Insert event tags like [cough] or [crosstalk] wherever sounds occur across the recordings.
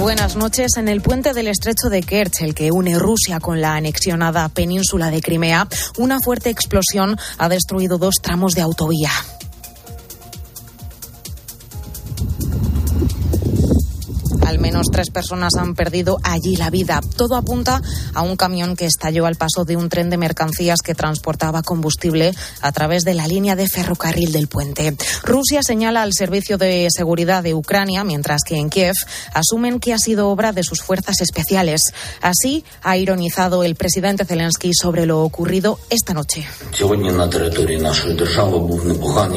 Buenas noches. En el puente del estrecho de Kerch, el que une Rusia con la anexionada península de Crimea, una fuerte explosión ha destruido dos tramos de autovía. Menos tres personas han perdido allí la vida. Todo apunta a un camión que estalló al paso de un tren de mercancías que transportaba combustible a través de la línea de ferrocarril del puente. Rusia señala al Servicio de Seguridad de Ucrania, mientras que en Kiev asumen que ha sido obra de sus fuerzas especiales. Así ha ironizado el presidente Zelensky sobre lo ocurrido esta noche.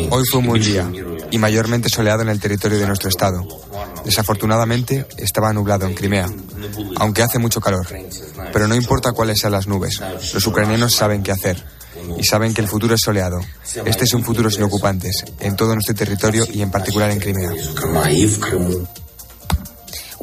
Hoy fue un buen día y mayormente soleado en el territorio de nuestro estado. Desafortunadamente estaba nublado en Crimea, aunque hace mucho calor. Pero no importa cuáles sean las nubes, los ucranianos saben qué hacer y saben que el futuro es soleado. Este es un futuro sin ocupantes, en todo nuestro territorio y en particular en Crimea.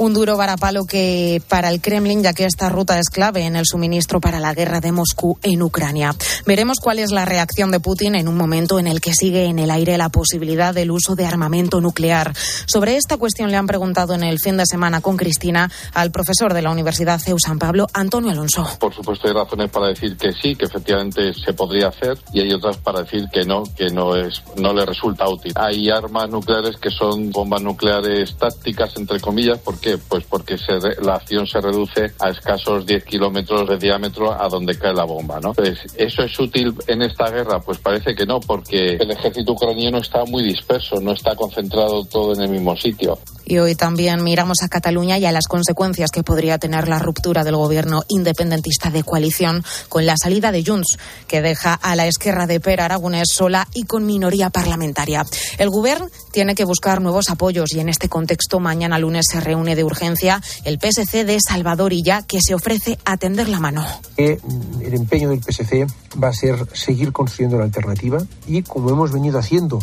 Un duro varapalo que para el Kremlin, ya que esta ruta es clave en el suministro para la guerra de Moscú en Ucrania. Veremos cuál es la reacción de Putin en un momento en el que sigue en el aire la posibilidad del uso de armamento nuclear. Sobre esta cuestión le han preguntado en el fin de semana con Cristina al profesor de la Universidad CEU San Pablo, Antonio Alonso. Por supuesto hay razones para decir que sí, que efectivamente se podría hacer y hay otras para decir que no, que no es no le resulta útil. Hay armas nucleares que son bombas nucleares tácticas entre comillas porque pues porque se la acción se reduce a escasos 10 kilómetros de diámetro a donde cae la bomba, ¿no? Pues, ¿eso es útil en esta guerra? Pues parece que no, porque el ejército ucraniano está muy disperso, no está concentrado todo en el mismo sitio. Y hoy también miramos a Cataluña y a las consecuencias que podría tener la ruptura del gobierno independentista de coalición con la salida de Junts, que deja a la esquerra de Per Aragonés sola y con minoría parlamentaria. El gobierno tiene que buscar nuevos apoyos y en este contexto mañana lunes se reúne de urgencia el PSC de Salvador Illa, que se ofrece a tender la mano. El empeño del PSC va a ser seguir construyendo la alternativa y como hemos venido haciendo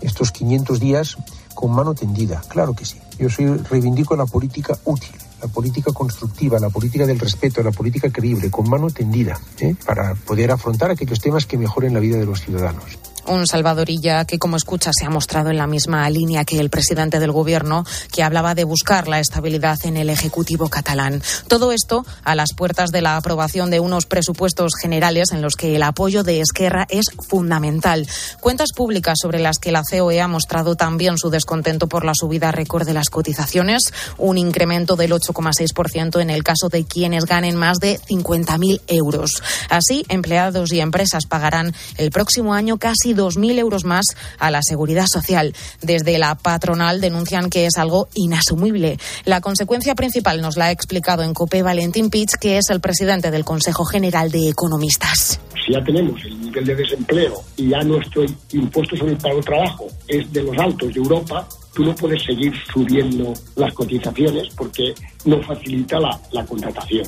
estos 500 días con mano tendida, claro que sí. Yo soy reivindico la política útil, la política constructiva, la política del respeto, la política creíble, con mano tendida, ¿eh? para poder afrontar aquellos temas que mejoren la vida de los ciudadanos. Un Salvadorilla que, como escucha, se ha mostrado en la misma línea que el presidente del gobierno, que hablaba de buscar la estabilidad en el Ejecutivo catalán. Todo esto a las puertas de la aprobación de unos presupuestos generales en los que el apoyo de Esquerra es fundamental. Cuentas públicas sobre las que la COE ha mostrado también su descontento por la subida récord de las cotizaciones, un incremento del 8,6% en el caso de quienes ganen más de 50.000 euros. Así, empleados y empresas pagarán el próximo año casi 2.000 euros más a la seguridad social. Desde la patronal denuncian que es algo inasumible. La consecuencia principal nos la ha explicado en COPE Valentín Pitch, que es el presidente del Consejo General de Economistas. Si ya tenemos el nivel de desempleo y ya nuestro impuesto sobre el pago de trabajo es de los altos de Europa, tú no puedes seguir subiendo las cotizaciones porque no facilita la contratación.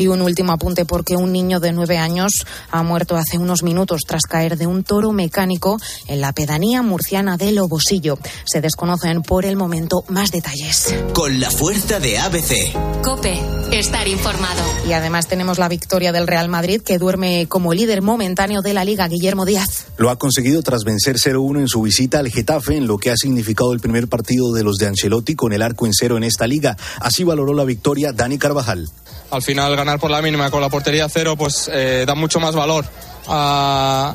Y un último apunte porque un niño de nueve años ha muerto hace unos minutos tras caer de un toro mecánico en la pedanía murciana de Lobosillo. Se desconocen por el momento más detalles. Con la fuerza de ABC. Cope, estar informado. Y además tenemos la victoria del Real Madrid que duerme como líder momentáneo de la liga, Guillermo Díaz. Lo ha conseguido tras vencer 0-1 en su visita al Getafe, en lo que ha significado el primer partido de los de Ancelotti con el arco en cero en esta liga. Así valoró la victoria Dani Carvajal al final por la mínima con la portería cero pues eh, da mucho más valor a,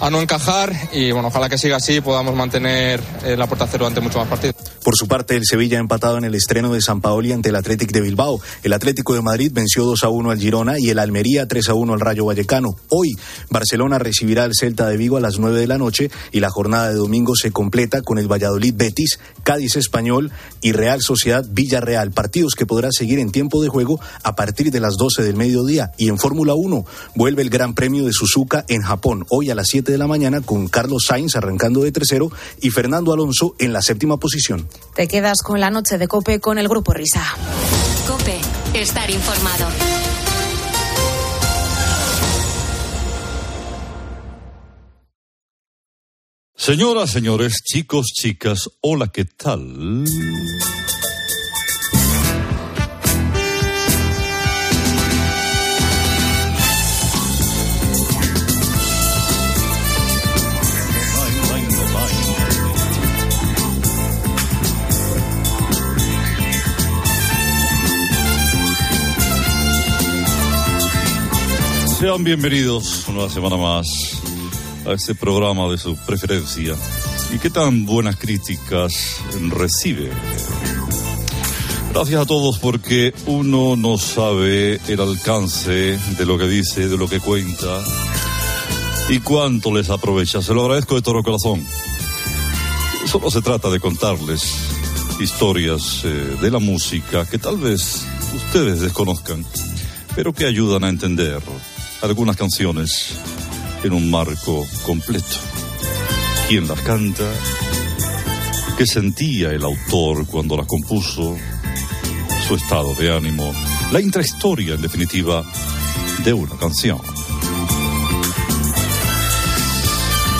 a, no encajar y bueno, ojalá que siga así y podamos mantener eh, la puerta cero ante mucho más partidos. Por su parte, el Sevilla ha empatado en el estreno de San Paoli ante el Athletic de Bilbao. El Atlético de Madrid venció 2 a 1 al Girona y el Almería 3 a 1 al Rayo Vallecano. Hoy, Barcelona recibirá al Celta de Vigo a las 9 de la noche y la jornada de domingo se completa con el Valladolid Betis, Cádiz Español y Real Sociedad Villarreal. Partidos que podrá seguir en tiempo de juego a partir de las 12 del mediodía. Y en Fórmula 1 vuelve el Gran Premio de Suzuka en Japón, hoy a las 7 de la mañana con Carlos Sainz arrancando de tercero y Fernando Alonso en la séptima posición. Te quedas con la noche de Cope con el Grupo Risa. Cope, estar informado. Señoras, señores, chicos, chicas, hola, ¿qué tal? Sean bienvenidos una semana más a este programa de su preferencia. ¿Y qué tan buenas críticas recibe? Gracias a todos porque uno no sabe el alcance de lo que dice, de lo que cuenta y cuánto les aprovecha. Se lo agradezco de todo corazón. Solo se trata de contarles historias eh, de la música que tal vez ustedes desconozcan, pero que ayudan a entender algunas canciones en un marco completo. ¿Quién las canta? ¿Qué sentía el autor cuando las compuso? Su estado de ánimo. La intrahistoria, en definitiva, de una canción.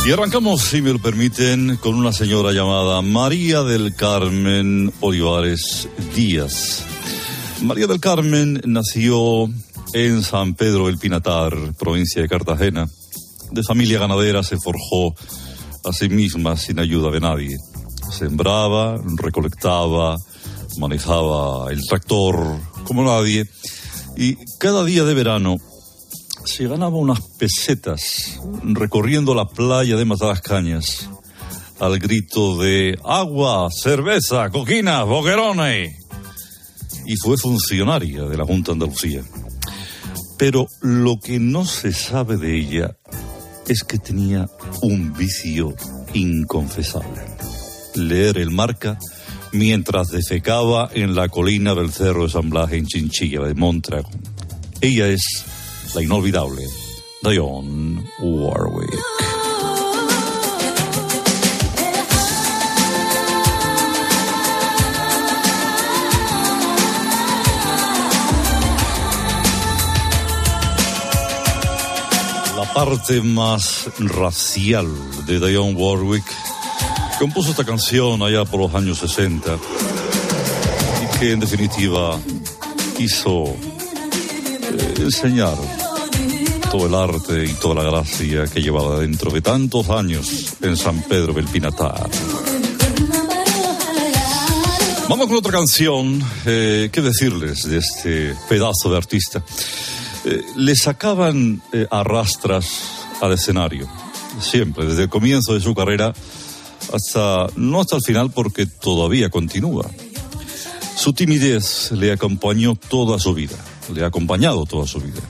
Y arrancamos, si me lo permiten, con una señora llamada María del Carmen Olivares Díaz. María del Carmen nació en San Pedro del Pinatar, provincia de Cartagena. De familia ganadera se forjó a sí misma sin ayuda de nadie. Sembraba, recolectaba, manejaba el tractor como nadie y cada día de verano se ganaba unas pesetas recorriendo la playa de Matadas Cañas al grito de agua, cerveza, coquinas, boquerones. Y fue funcionaria de la Junta Andalucía. Pero lo que no se sabe de ella es que tenía un vicio inconfesable. Leer el marca mientras defecaba en la colina del Cerro de San en Chinchilla de Montragón. Ella es la inolvidable Dionne Warwick. Parte más racial de Dionne Warwick compuso esta canción allá por los años 60 y que en definitiva quiso eh, enseñar todo el arte y toda la gracia que llevaba dentro de tantos años en San Pedro del Pinatar. Vamos con otra canción. Eh, ¿Qué decirles de este pedazo de artista? Eh, le sacaban eh, arrastras al escenario, siempre, desde el comienzo de su carrera hasta, no hasta el final porque todavía continúa. Su timidez le acompañó toda su vida, le ha acompañado toda su vida.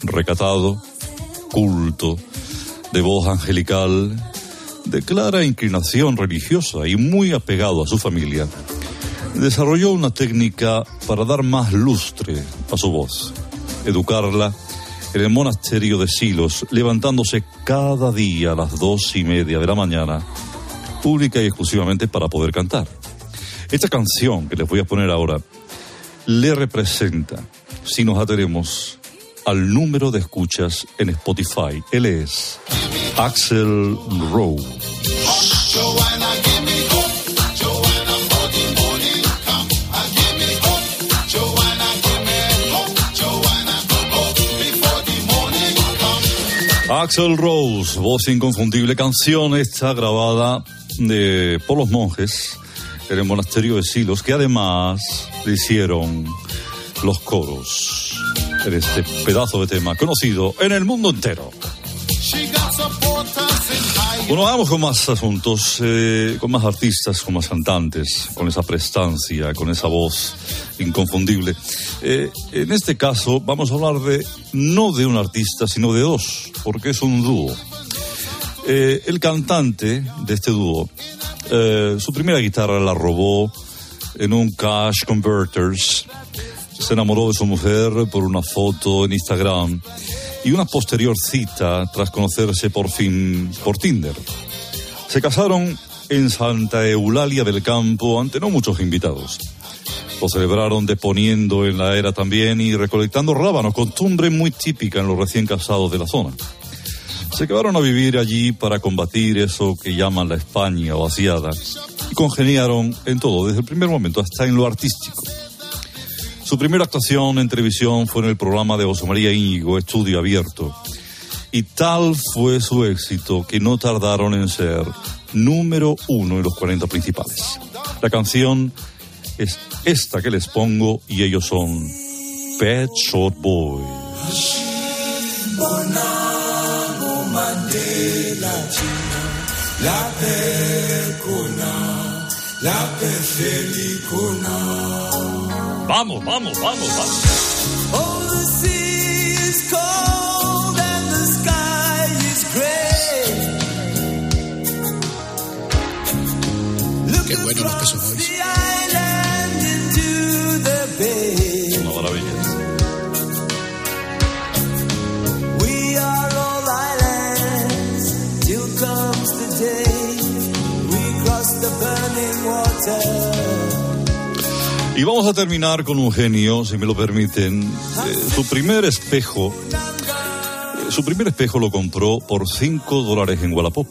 Recatado, culto, de voz angelical, de clara inclinación religiosa y muy apegado a su familia, desarrolló una técnica para dar más lustre a su voz, educarla en el monasterio de Silos, levantándose cada día a las dos y media de la mañana, pública y exclusivamente para poder cantar. Esta canción que les voy a poner ahora le representa, si nos atenemos al número de escuchas en Spotify. Él es Axel Rose. Axel Rose, voz inconfundible, canción está grabada de, por los monjes en el monasterio de Silos, que además le hicieron los coros en este pedazo de tema conocido en el mundo entero. Bueno, vamos con más asuntos, eh, con más artistas, con más cantantes, con esa prestancia, con esa voz inconfundible. Eh, en este caso vamos a hablar de no de un artista, sino de dos, porque es un dúo. Eh, el cantante de este dúo, su primera guitarra la robó en un Cash Converters. Se enamoró de su mujer por una foto en Instagram y una posterior cita tras conocerse por fin por Tinder. Se casaron en Santa Eulalia del Campo ante no muchos invitados. Lo celebraron deponiendo en la era también y recolectando rábanos, costumbre muy típica en los recién casados de la zona. Se quedaron a vivir allí para combatir eso que llaman la España vaciada y congeniaron en todo, desde el primer momento hasta en lo artístico. Su primera actuación en televisión fue en el programa de José María Íñigo, Estudio Abierto. Y tal fue su éxito que no tardaron en ser número uno en los 40 principales. La canción es esta que les pongo y ellos son Pet Shop Boys. La. Vamos, vamos, vamos, vamos. Oh, the sea is cold and the sky is gray. Look Qué bueno los Peso Boys. the island into the bay. Una maravilla. We are all islands till comes the day we cross the burning water. Y vamos a terminar con un genio, si me lo permiten. Eh, su primer espejo, eh, su primer espejo lo compró por 5 dólares en Wallapop.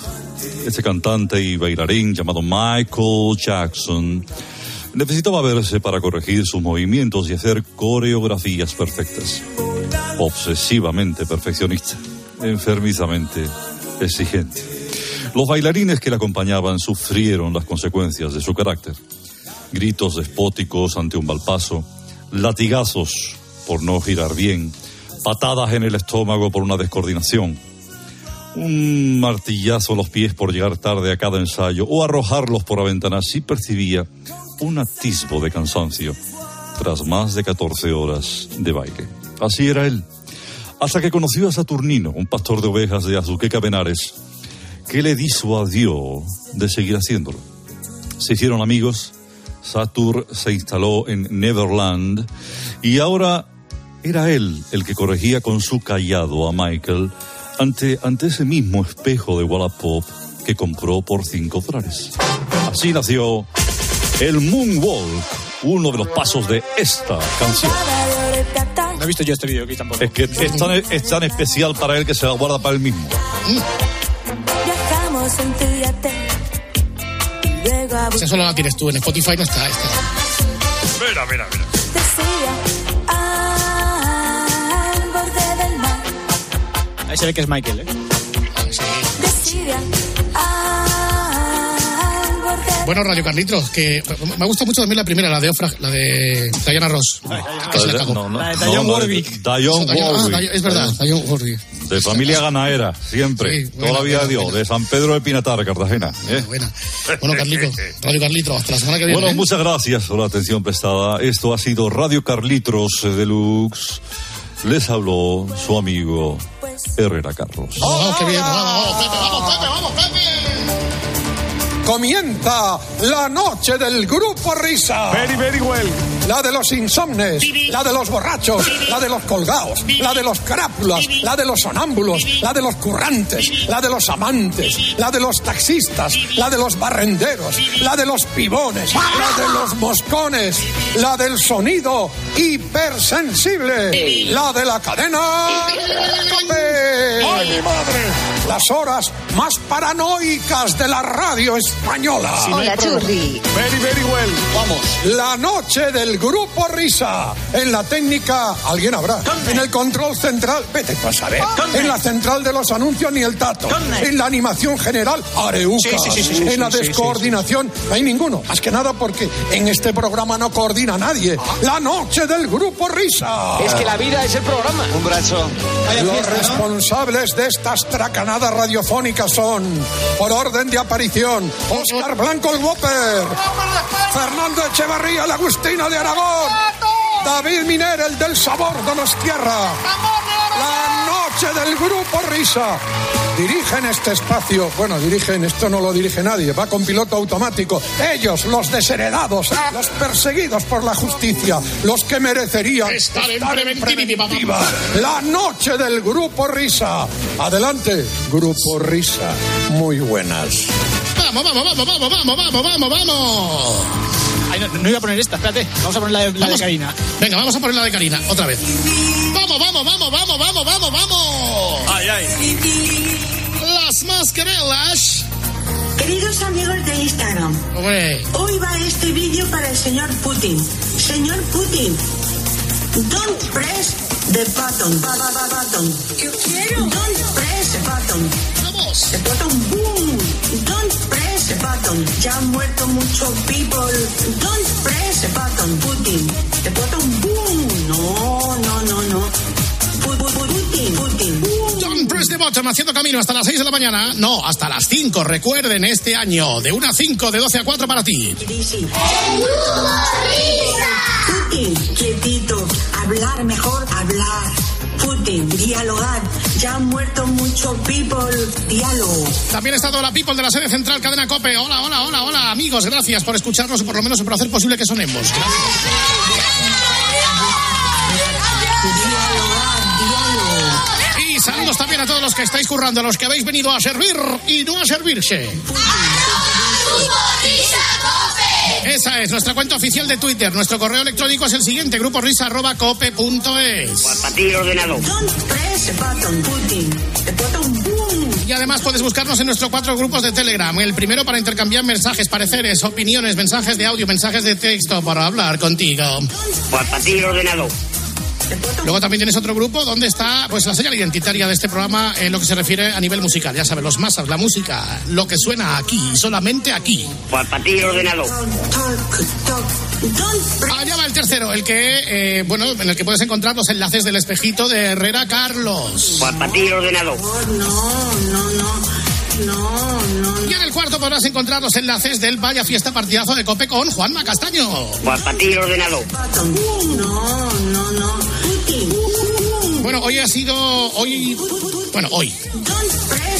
Este cantante y bailarín llamado Michael Jackson necesitaba verse para corregir sus movimientos y hacer coreografías perfectas. Obsesivamente perfeccionista, enfermizamente exigente. Los bailarines que le acompañaban sufrieron las consecuencias de su carácter gritos despóticos ante un balpazo, latigazos por no girar bien, patadas en el estómago por una descoordinación, un martillazo a los pies por llegar tarde a cada ensayo o arrojarlos por la ventana si percibía un atisbo de cansancio tras más de 14 horas de baile. Así era él. Hasta que conoció a Saturnino, un pastor de ovejas de Azuqueca Benares, que le disuadió de seguir haciéndolo. Se hicieron amigos, Satur se instaló en Neverland y ahora era él el que corregía con su callado a Michael ante, ante ese mismo espejo de Wallapop que compró por 5 dólares. Así nació el Moonwalk, uno de los pasos de esta canción. No he visto yo este vídeo aquí tampoco. Es que es tan, es tan especial para él que se la guarda para él mismo. Viajamos en tu yate. y Luego a Esa solo la tienes tú, en Spotify no está. está. Mira, mira, mira. Bucería al borde del mar. Ahí se ve que es Michael, ¿eh? Al borde Bueno, Radio Carlitos, que me gusta mucho también la primera, la de Ofra, la de Diana Ross. Que se la. No, no, La de no, la de Warwick. Ah, Warwick. Dionne- es verdad, Dionne Warwick. De familia ganaera, siempre. Sí, Toda la buena, vida de buena, Dios. De San Pedro de Pinatar, Cartagena. ¿eh? Bueno, Carlitos, Radio Carlitos, hasta la semana que viene. Bueno, ¿eh? muchas gracias por la atención prestada. Esto ha sido Radio Carlitos Deluxe. Les habló su amigo Herrera Carlos. Vamos, qué bien, vamos, vamos, vamos, vamos, Pepe. Comienza la noche del grupo Risa. Very, very well. La de los insomnes, la de los borrachos, la de los colgados, la de los crápulas, la de los sonámbulos, la de los currantes, la de los amantes, la de los taxistas, la de los barrenderos, la de los pibones, la de los moscones, la del sonido hipersensible, la de la cadena. ¡Ay, mi madre! Las horas más paranoicas de la radio española. Hay Hola. Churri. Very, very well. Vamos. La noche del grupo Risa. En la técnica, alguien habrá. En el control central, vete a saber. En la central de los anuncios, ni el tato. En la animación general, Areuca. Sí, sí, sí, sí, sí, en la sí, sí, descoordinación, no hay ninguno. Más que nada porque en este programa no coordina nadie. La noche del grupo Risa. Es que la vida es el programa. Un brazo. Los responsables de estas tracanadas radiofónicas son, por orden de aparición, Oscar Blanco el Whopper, Fernando Echevarría el Agustino de Aragón, David Miner el del Sabor Donostierra, la noche del Grupo Risa. Dirigen este espacio, bueno, dirigen, esto no lo dirige nadie, va con piloto automático. Ellos, los desheredados, los perseguidos por la justicia, los que merecerían Estar en preventiva. La noche del Grupo Risa. Adelante, Grupo Risa. Muy buenas. Vamos, vamos, vamos, vamos, vamos, vamos, vamos, vamos. Ay, no, no iba a poner esta, espérate. Vamos a poner la de, la de Karina. Venga, vamos a poner la de Karina, otra vez vamos, vamos, vamos, vamos, vamos, vamos, vamos. Ay, ay. Las mascarillas. Queridos amigos de Instagram, hoy va este vídeo para el señor Putin. Señor Putin, don't press the button. Ba, ba, ba, button. Yo quiero. Don't press the button. 2. Se boom. Don't press a button. Ya han muerto muchos people. Don't press a button, Putin. Se trata un boom. No, no, no, no. Putin, Putin. Don't press the button. Haciendo camino hasta las 6 de la mañana. No, hasta las 5. Recuerden este año. De 1 a 5, de 12 a 4 para ti. Putin, quietito. Hablar mejor, hablar. Putin, dialogar. Ya han muerto muchos people, diálogo. También está toda la people de la sede central Cadena Cope. Hola, hola, hola, hola, amigos. Gracias por escucharnos y por lo menos por hacer posible que sonemos. Gracias. Y saludos también a todos los que estáis currando, a los que habéis venido a servir y no a servirse. Esa es nuestra cuenta oficial de Twitter. Nuestro correo electrónico es el siguiente, grupo risa.cope.es. Para ti ordenado. Y además puedes buscarnos en nuestros cuatro grupos de Telegram. El primero para intercambiar mensajes, pareceres, opiniones, mensajes de audio, mensajes de texto para hablar contigo. Para ti ordenado. Luego también tienes otro grupo donde está pues la señal identitaria de este programa en lo que se refiere a nivel musical. Ya sabes, los masas, la música, lo que suena aquí, solamente aquí. Para ti ordenado. Allá va el tercero, el que, eh, bueno, en el que puedes encontrar los enlaces del espejito de Herrera Carlos. Para ti ordenado. No, no, no. No, no. Y en el cuarto podrás encontrar los enlaces del Vaya Fiesta Partidazo de Cope con Juanma Castaño. Para ti ordenado. No, no, no. Bueno, hoy ha sido, hoy, bueno, hoy.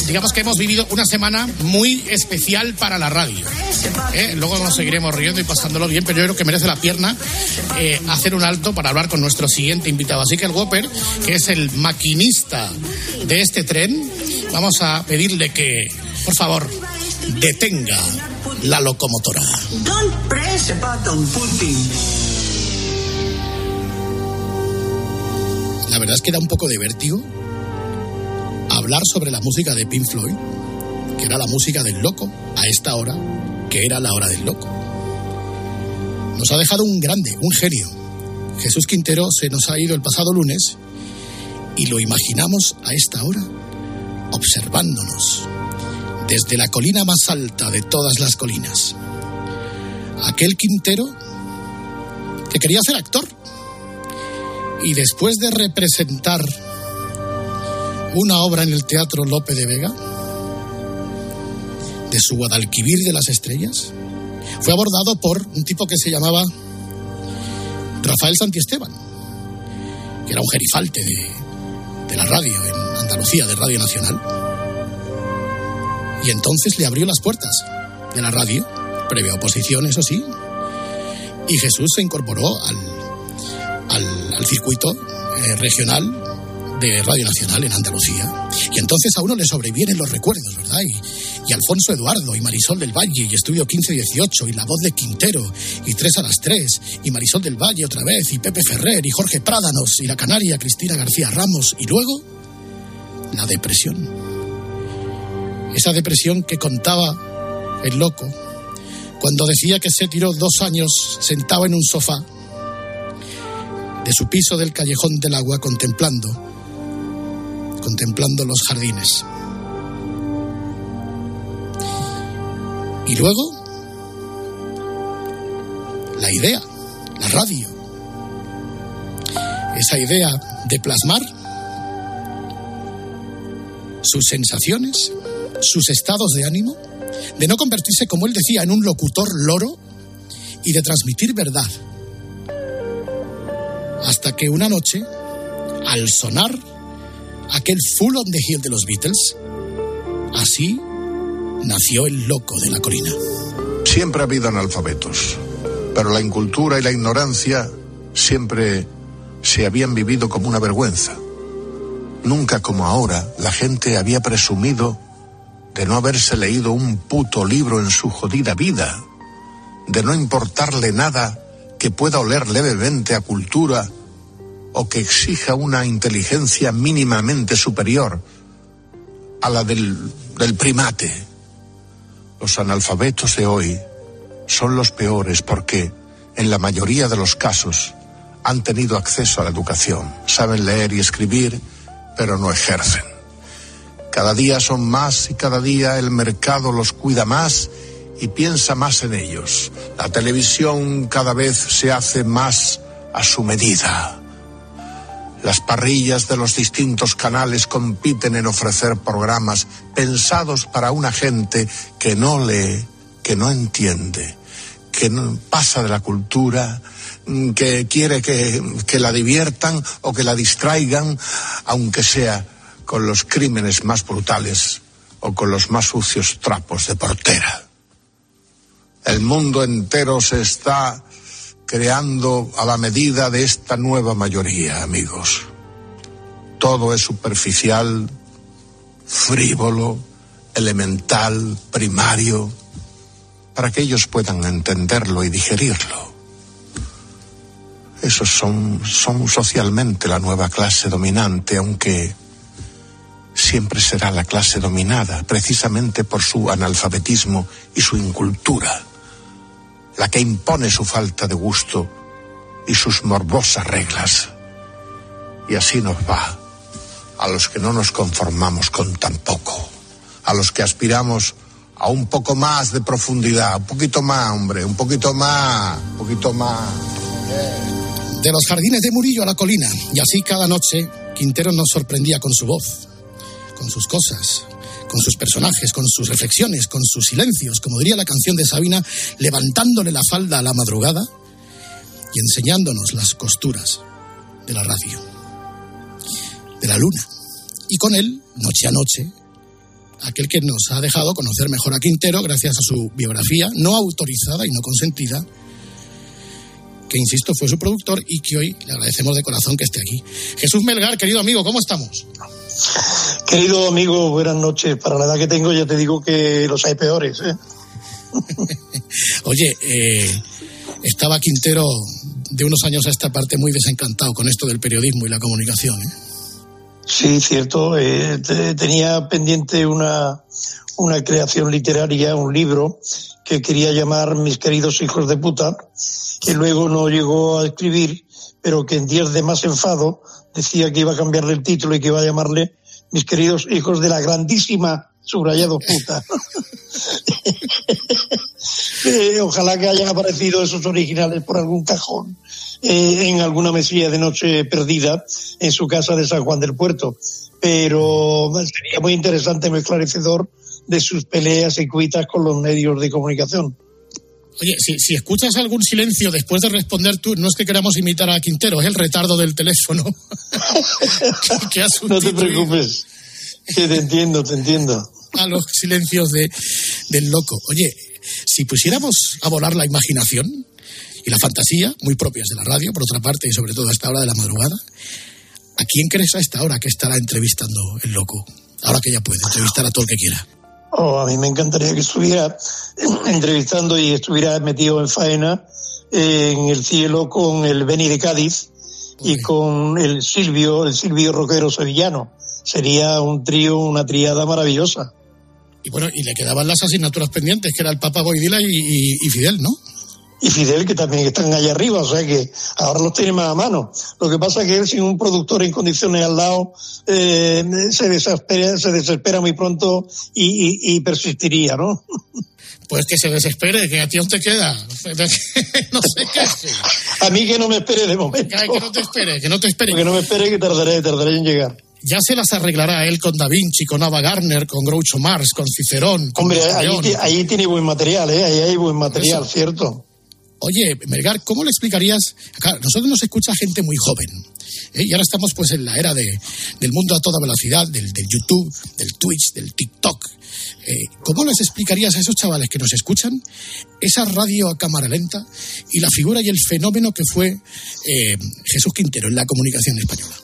Digamos que hemos vivido una semana muy especial para la radio. ¿eh? Luego nos seguiremos riendo y pasándolo bien, pero yo creo que merece la pierna eh, hacer un alto para hablar con nuestro siguiente invitado. Así que el Whopper, que es el maquinista de este tren, vamos a pedirle que, por favor, detenga la locomotora. La verdad es que da un poco de vértigo hablar sobre la música de Pink Floyd, que era la música del loco, a esta hora, que era la hora del loco. Nos ha dejado un grande, un genio. Jesús Quintero se nos ha ido el pasado lunes y lo imaginamos a esta hora, observándonos desde la colina más alta de todas las colinas. Aquel Quintero que quería ser actor y después de representar una obra en el Teatro Lope de Vega, de su Guadalquivir de las Estrellas, fue abordado por un tipo que se llamaba Rafael Santiesteban, que era un gerifalte de, de la radio en Andalucía, de Radio Nacional. Y entonces le abrió las puertas de la radio, previa oposición, eso sí, y Jesús se incorporó al, al, circuito eh, regional de Radio Nacional en Andalucía. Y entonces a uno le sobrevienen los recuerdos, ¿verdad? Y, y Alfonso Eduardo, y Marisol del Valle, y Estudio 1518, y La Voz de Quintero, y Tres a las Tres, y Marisol del Valle otra vez, y Pepe Ferrer, y Jorge Prádanos, y la canaria Cristina García Ramos, y luego la depresión. Esa depresión que contaba el loco cuando decía que se tiró dos años sentado en un sofá de su piso del callejón del agua contemplando, contemplando los jardines. Y luego, la idea, la radio, esa idea de plasmar sus sensaciones, sus estados de ánimo, de no convertirse, como él decía, en un locutor loro y de transmitir verdad. Hasta que una noche, al sonar aquel Full on the Hill de los Beatles, así nació el loco de la colina. Siempre ha habido analfabetos, pero la incultura y la ignorancia siempre se habían vivido como una vergüenza. Nunca como ahora la gente había presumido de no haberse leído un puto libro en su jodida vida, de no importarle nada que pueda oler levemente a cultura o que exija una inteligencia mínimamente superior a la del, del primate. Los analfabetos de hoy son los peores porque, en la mayoría de los casos, han tenido acceso a la educación, saben leer y escribir, pero no ejercen. Cada día son más y cada día el mercado los cuida más y piensa más en ellos. La televisión cada vez se hace más a su medida. Las parrillas de los distintos canales compiten en ofrecer programas pensados para una gente que no lee, que no entiende, que no pasa de la cultura, que quiere que, que la diviertan o que la distraigan, aunque sea con los crímenes más brutales o con los más sucios trapos de portera. El mundo entero se está creando a la medida de esta nueva mayoría, amigos. Todo es superficial, frívolo, elemental, primario, para que ellos puedan entenderlo y digerirlo. Esos son, son socialmente la nueva clase dominante, aunque siempre será la clase dominada, precisamente por su analfabetismo y su incultura, la que impone su falta de gusto y sus morbosas reglas. Y así nos va a los que no nos conformamos con tan poco, a los que aspiramos a un poco más de profundidad, un poquito más, hombre, un poquito más, un poquito más. De los jardines de Murillo a la colina, y así cada noche Quintero nos sorprendía con su voz, con sus cosas, con sus personajes, con sus reflexiones, con sus silencios, como diría la canción de Sabina, levantándole la falda a la madrugada y enseñándonos las costuras de la radio, de la luna. Y con él, noche a noche, aquel que nos ha dejado conocer mejor a Quintero gracias a su biografía no autorizada y no consentida, que insisto fue su productor y que hoy le agradecemos de corazón que esté aquí. Jesús Melgar, querido amigo, ¿cómo estamos? Querido amigo, buenas noches. Para la edad que tengo ya te digo que los hay peores. ¿eh? [laughs] Oye, eh, estaba Quintero de unos años a esta parte muy desencantado con esto del periodismo y la comunicación. ¿eh? Sí, cierto. eh, te- tenía pendiente una, una creación literaria, un libro que quería llamar Mis queridos hijos de puta, que luego no llegó a escribir, pero que en días de más enfado decía que iba a cambiarle el título y que iba a llamarle Mis queridos hijos de la grandísima subrayado puta. [laughs] Eh, ojalá que hayan aparecido esos originales por algún cajón eh, en alguna mesilla de noche perdida en su casa de San Juan del Puerto. Pero sería muy interesante, muy esclarecedor de sus peleas y cuitas con los medios de comunicación. Oye, si, si escuchas algún silencio después de responder tú, no es que queramos imitar a Quintero, es el retardo del teléfono. que, que ha No te preocupes, que te entiendo, te entiendo. a los silencios de, del loco. Oye, si pusiéramos a volar la imaginación y la fantasía, muy propias de la radio, por otra parte, y sobre todo a esta hora de la madrugada, ¿a quién crees a esta hora que estará entrevistando el loco? Ahora que ya puede entrevistar a todo el que quiera. Oh, a mí me encantaría que estuviera [clears throat] entrevistando y estuviera metido en faena eh, en el cielo con el Beni de Cádiz y con el Silvio, el Silvio Roquero sevillano. Sería un trío, una triada maravillosa. Y bueno, y le quedaban las asignaturas pendientes, que era el Papa Boidila y, y- y Fidel, ¿no? Y Fidel, que también están allá arriba, o sea que ahora los tiene más a mano. Lo que pasa es que él, sin un productor en condiciones al lado, eh, se, desespera, se desespera muy pronto y, y- y persistiría, ¿no? [laughs] Pues que se desespere, que a ti aún te queda. [laughs] no sé qué. A mí que no me espere de momento. Que no te espere, que no te espere. Que no me espere, que tardaré, tardaré en llegar. Ya se las arreglará él con Da Vinci, con Ava Gardner, con Groucho Marx, con Cicerón. Con Hombre, ahí, ahí tiene buen material, ¿eh? Ahí hay buen material, cierto. Oye, Melgar, ¿cómo le explicarías? Claro, nosotros nos escucha gente muy joven. ¿eh? Y ahora estamos pues en la era de, del mundo a toda velocidad, del, YouTube, del Twitch, del TikTok. Eh, ¿Cómo les explicarías a esos chavales que nos escuchan esa radio a cámara lenta y la figura y el fenómeno que fue eh, Jesús Quintero en la comunicación española?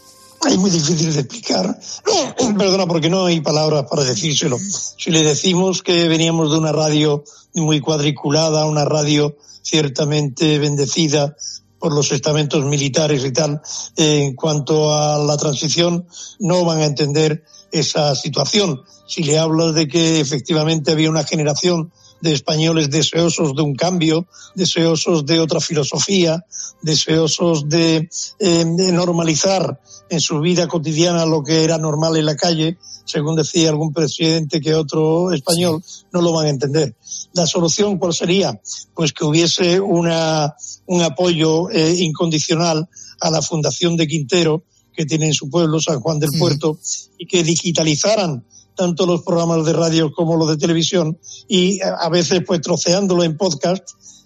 Es muy difícil de explicar. [coughs] Perdona, porque no hay palabras para decírselo. Si le decimos que veníamos de una radio muy cuadriculada, una radio ciertamente bendecida por los estamentos militares y tal, en cuanto a la transición, no van a entender esa situación. Si le hablas de que efectivamente había una generación de españoles deseosos de un cambio, deseosos de otra filosofía, deseosos de, eh, de normalizar en su vida cotidiana lo que era normal en la calle, según decía algún presidente que otro español, no lo van a entender. La solución, ¿cuál sería? Pues que hubiese una, un apoyo eh, incondicional a la Fundación de Quintero, que tiene en su pueblo, San Juan del Puerto, y que digitalizaran tanto los programas de radio como los de televisión y a a veces pues troceándolo en podcast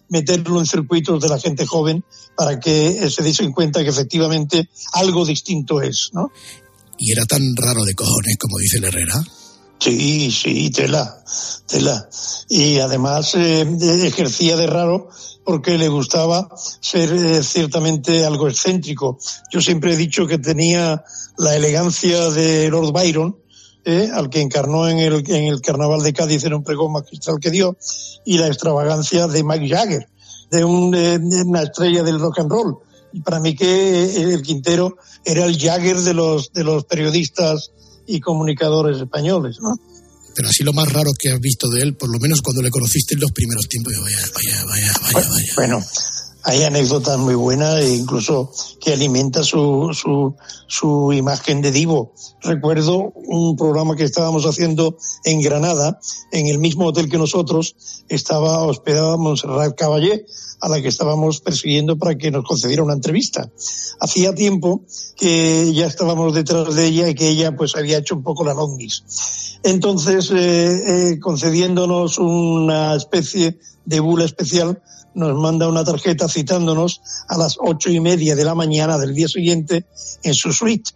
meterlo en circuitos de la gente joven para que eh, se diesen cuenta que efectivamente algo distinto es, ¿no? Y era tan raro de cojones, como dice el Herrera. Sí, sí, tela, tela. Y además eh, ejercía de raro porque le gustaba ser eh, ciertamente algo excéntrico. Yo siempre he dicho que tenía la elegancia de Lord Byron, eh, al que encarnó en el, en el Carnaval de Cádiz en un pregón magistral que dio, y la extravagancia de Mike Jagger, de, un, de una estrella del rock and roll. Y para mí que eh, el Quintero era el Jagger de los, de los periodistas y comunicadores españoles, ¿no? Pero así lo más raro que has visto de él, por lo menos cuando le conociste en los primeros tiempos, yo, vaya, vaya, vaya, vaya, vaya. Bueno, hay anécdotas muy buenas e incluso que alimenta su, su, su imagen de divo. Recuerdo un programa que estábamos haciendo en Granada, en el mismo hotel que nosotros, estaba hospedada Montserrat Caballé, a la que estábamos persiguiendo para que nos concediera una entrevista. Hacía tiempo que ya estábamos detrás de ella y que ella pues había hecho un poco la longis. Entonces, eh, eh, concediéndonos una especie de bula especial, nos manda una tarjeta citándonos a las ocho y media de la mañana del día siguiente en su suite.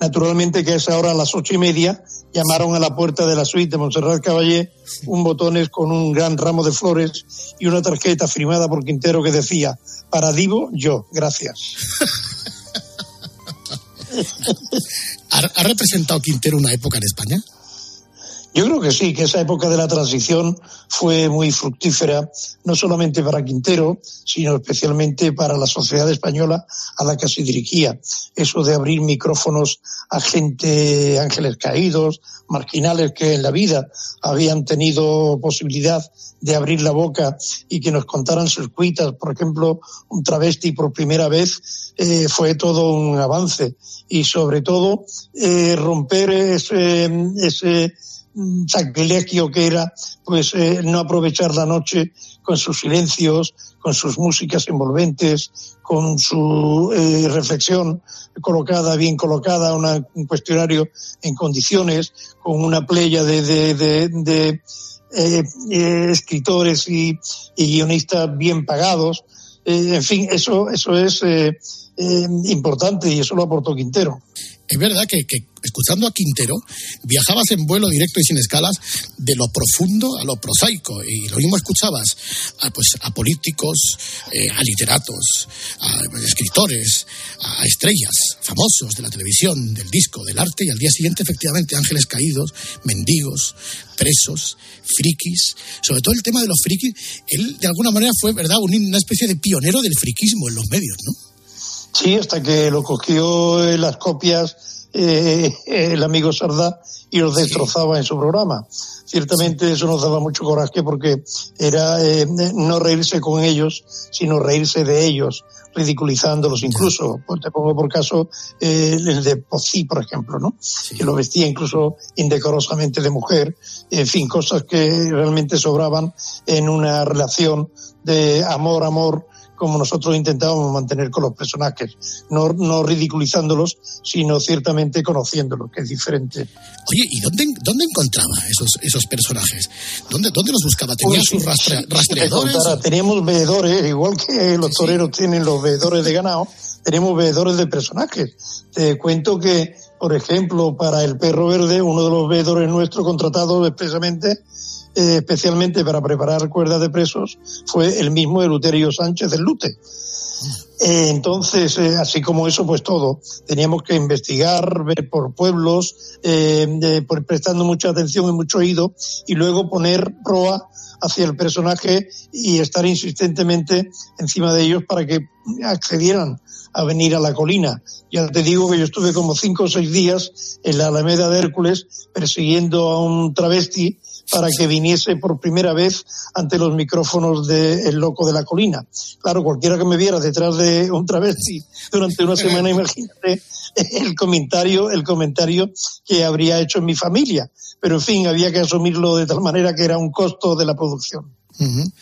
Naturalmente que a esa hora, a las ocho y media, llamaron a la puerta de la suite de Montserrat Caballé un botones con un gran ramo de flores y una tarjeta firmada por Quintero que decía, para Divo, yo, gracias. [laughs] ¿Ha, representado Quintero una época en España? Yo creo que sí, que esa época de la transición fue muy fructífera, no solamente para Quintero, sino especialmente para la sociedad española a la que se dirigía. Eso de abrir micrófonos a gente, ángeles caídos, marginales que en la vida habían tenido posibilidad de abrir la boca y que nos contaran sus cuitas. Por ejemplo, un travesti por primera vez eh, fue todo un avance y sobre todo eh, romper ese, ese sacrilegio que era pues eh, no aprovechar la noche con sus silencios, con sus músicas envolventes, con su eh, reflexión colocada, bien colocada, una- un cuestionario en condiciones, con una playa de, de, eh, eh, escritores y, y guionistas bien pagados. Eh, en fin, eso, eso es eh, importante y eso lo aportó Quintero. Es verdad que, escuchando a Quintero viajabas en vuelo directo y sin escalas de lo profundo a lo prosaico y lo mismo escuchabas a, pues, a políticos, eh, a literatos, a escritores, a estrellas famosos de la televisión, del disco, del arte y al día siguiente efectivamente ángeles caídos, mendigos, presos, frikis, sobre todo el tema de los frikis, él de alguna manera fue, ¿verdad?, un- una especie de pionero del friquismo en los medios, ¿no? Sí, hasta que lo cogió en las copias eh, [laughs] el amigo Sardá y los destrozaba en su programa. Ciertamente eso nos daba mucho coraje porque era eh, no reírse con ellos, sino reírse de ellos, ridiculizándolos incluso. Pues te pongo por caso eh, el de Pozzi, por ejemplo, ¿no? Que lo vestía incluso indecorosamente de mujer. En fin, cosas que realmente sobraban en una relación de amor, amor, como nosotros intentábamos mantener con los personajes, no, no ridiculizándolos, sino ciertamente conociéndolos, que es diferente. Oye, ¿y dónde, dónde encontraba esos, esos personajes? ¿Dónde, ¿Dónde los buscaba? ¿Tenía Pues, sus rastre- rastreadores? contara, teníamos veedores, igual que los toreros tienen los veedores de ganado, tenemos veedores de personajes. Te cuento que, por ejemplo, para el perro verde, uno de los veedores nuestros contratados expresamente, eh, especialmente para preparar cuerdas de presos, fue el mismo Eleuterio Sánchez del Lute. Eh, entonces, eh, así como eso, pues todo. Teníamos que investigar, ver por pueblos, prestando mucha atención y mucho oído, y luego poner proa hacia el personaje y estar insistentemente encima de ellos para que accedieran a venir a la colina. Ya te digo que yo estuve como cinco o seis días en la Alameda de Hércules persiguiendo a un travesti para que viniese por primera vez ante los micrófonos de El Loco de la Colina. Claro, cualquiera que me viera detrás de un travesti durante una semana, [laughs] imagínate el comentario, el comentario que habría hecho en mi familia. Pero en fin, había que asumirlo de tal manera que era un costo de la producción. Ujú.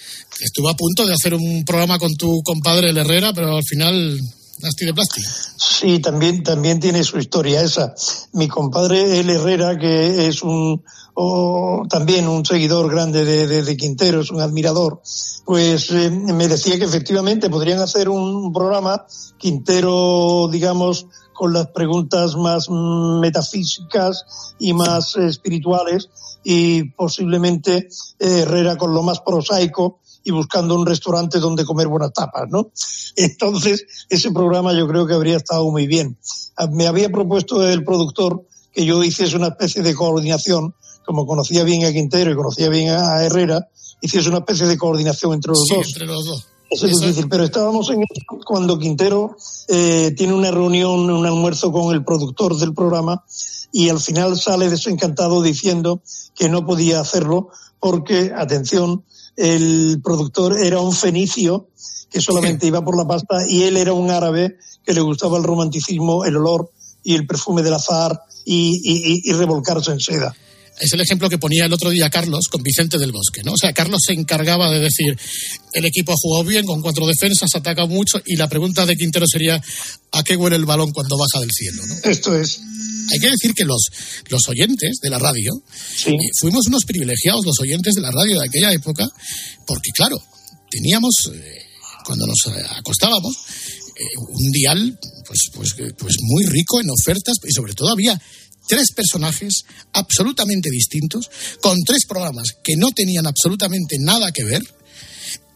Estuve a punto de hacer un programa con tu compadre el Herrera, pero al final Nasti de plástico. Sí, también, también tiene su historia esa. Mi compadre El Herrera, que es un o también un seguidor grande de, de- de Quintero, es un admirador, pues eh, me decía que efectivamente podrían hacer un programa Quintero, digamos, con las preguntas más metafísicas y más espirituales y posiblemente eh, Herrera con lo más prosaico y buscando un restaurante donde comer buenas tapas, ¿no? [laughs] Entonces, ese programa yo creo que habría estado muy bien. Ah, Me había propuesto el productor que yo hiciese una especie de coordinación, como conocía bien a Quintero y conocía bien a a Herrera, hiciese una especie de coordinación entre los Sí, dos. entre los dos. Eso es difícil, pero estábamos en eso cuando Quintero eh, tiene una reunión, un almuerzo con el productor del programa y al final sale desencantado diciendo que no podía hacerlo porque, atención, el productor era un fenicio que solamente iba por la pasta y él era un árabe que le gustaba el romanticismo, el olor y el perfume del azar y, y- y- y revolcarse en seda. Es el ejemplo que ponía el otro día Carlos con Vicente del Bosque, ¿no? O sea, Carlos se encargaba de decir, el equipo ha jugado bien, con cuatro defensas, ataca mucho, y la pregunta de Quintero sería, ¿a qué huele el balón cuando baja del cielo, no? Esto es. Hay que decir que los, los oyentes de la radio, eh, fuimos unos privilegiados los oyentes de la radio de aquella época, porque claro, teníamos, eh, cuando nos eh, acostábamos, eh, un dial pues, pues, pues muy rico en ofertas y sobre todo había tres personajes absolutamente distintos, con tres programas que no tenían absolutamente nada que ver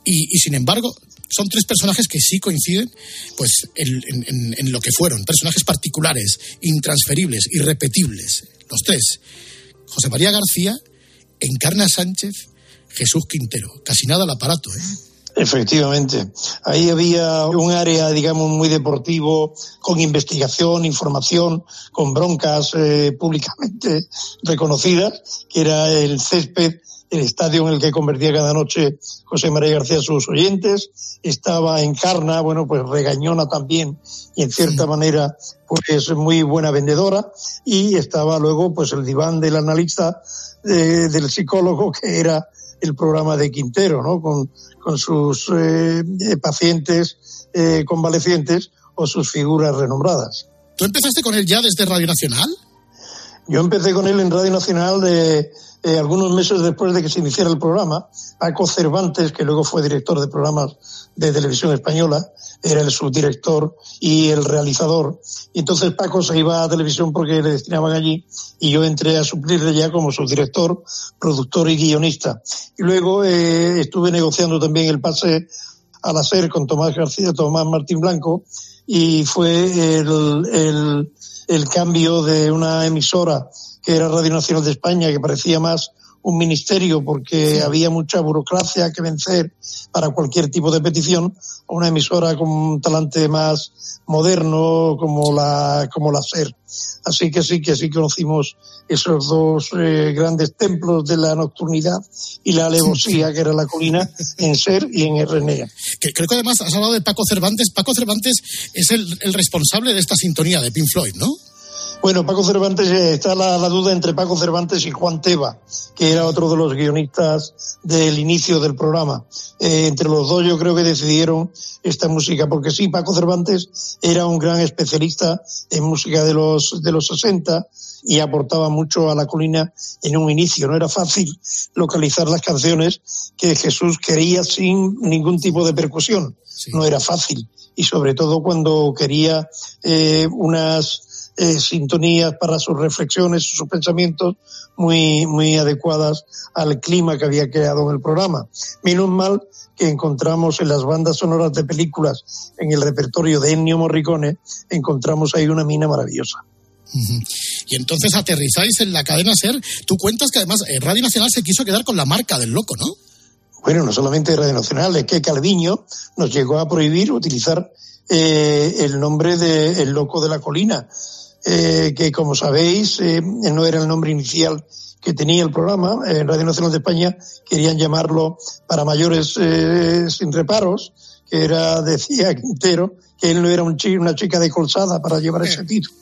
y, y, sin embargo son tres personajes que sí coinciden pues en, lo que fueron, personajes particulares, intransferibles, irrepetibles, los tres. José María García, Encarna Sánchez, Jesús Quintero, casi nada al aparato, ¿eh? Efectivamente. Ahí había un área, digamos, muy deportivo, con investigación, información, con broncas eh, públicamente reconocidas, que era el césped, el estadio en el que convertía cada noche José María García a sus oyentes. Estaba Encarna, bueno, pues regañona también, y en cierta manera, pues muy buena vendedora. Y estaba luego, pues el diván del analista, eh, del psicólogo, que era el programa de Quintero, ¿no? Con, con sus eh, eh, pacientes eh, convalecientes o sus figuras renombradas. ¿Tú empezaste con él ya desde Radio Nacional? Yo empecé con él en Radio Nacional de, eh, algunos meses después de que se iniciara el programa. Paco Cervantes, que luego fue director de programas de televisión española, era el subdirector y el realizador. Y entonces Paco se iba a televisión porque le destinaban allí y yo entré a suplirle ya como subdirector, productor y guionista. Y luego eh, estuve negociando también el pase al hacer con Tomás García, Tomás Martín Blanco, y fue el, el, el cambio de una emisora que era Radio Nacional de España, que parecía más un ministerio porque había mucha burocracia que vencer para cualquier tipo de petición, a una emisora con un talante más moderno como la, como la SER. Así que sí, que sí conocimos esos dos eh, grandes templos de la nocturnidad y la alevosía, que era la colina, en SER y en RNA. Que creo que además has hablado de Paco Cervantes. Paco Cervantes es el, el responsable de esta sintonía de Pink Floyd, ¿no? Bueno, Paco Cervantes, eh, está la, la duda entre Paco Cervantes y Juan Teba, que era otro de los guionistas del inicio del programa. Eh, entre los dos yo creo que decidieron esta música, porque sí, Paco Cervantes era un gran especialista en música de los, de los 60 y aportaba mucho a la colina en un inicio. No era fácil localizar las canciones que Jesús quería sin ningún tipo de percusión. No era fácil. Y sobre todo cuando quería eh, unas eh, sintonías para sus reflexiones, sus pensamientos muy, muy adecuadas al clima que había creado en el programa. Menos mal que encontramos en las bandas sonoras de películas, en el repertorio de Ennio Morricone, encontramos ahí una mina maravillosa. Y entonces aterrizáis en la cadena SER. Tú cuentas que además eh, Radio Nacional se quiso quedar con la marca del loco, ¿no? Bueno, no solamente Radio Nacional, es que Calviño nos llegó a prohibir utilizar eh, el nombre de El Loco de la Colina, eh, que como sabéis eh, no era el nombre inicial que tenía el programa. En Radio Nacional de España querían llamarlo para mayores eh, sin reparos, que era, [laughs] decía Quintero, que él no era un chi- una chica de colzada para llevar ese [laughs] título.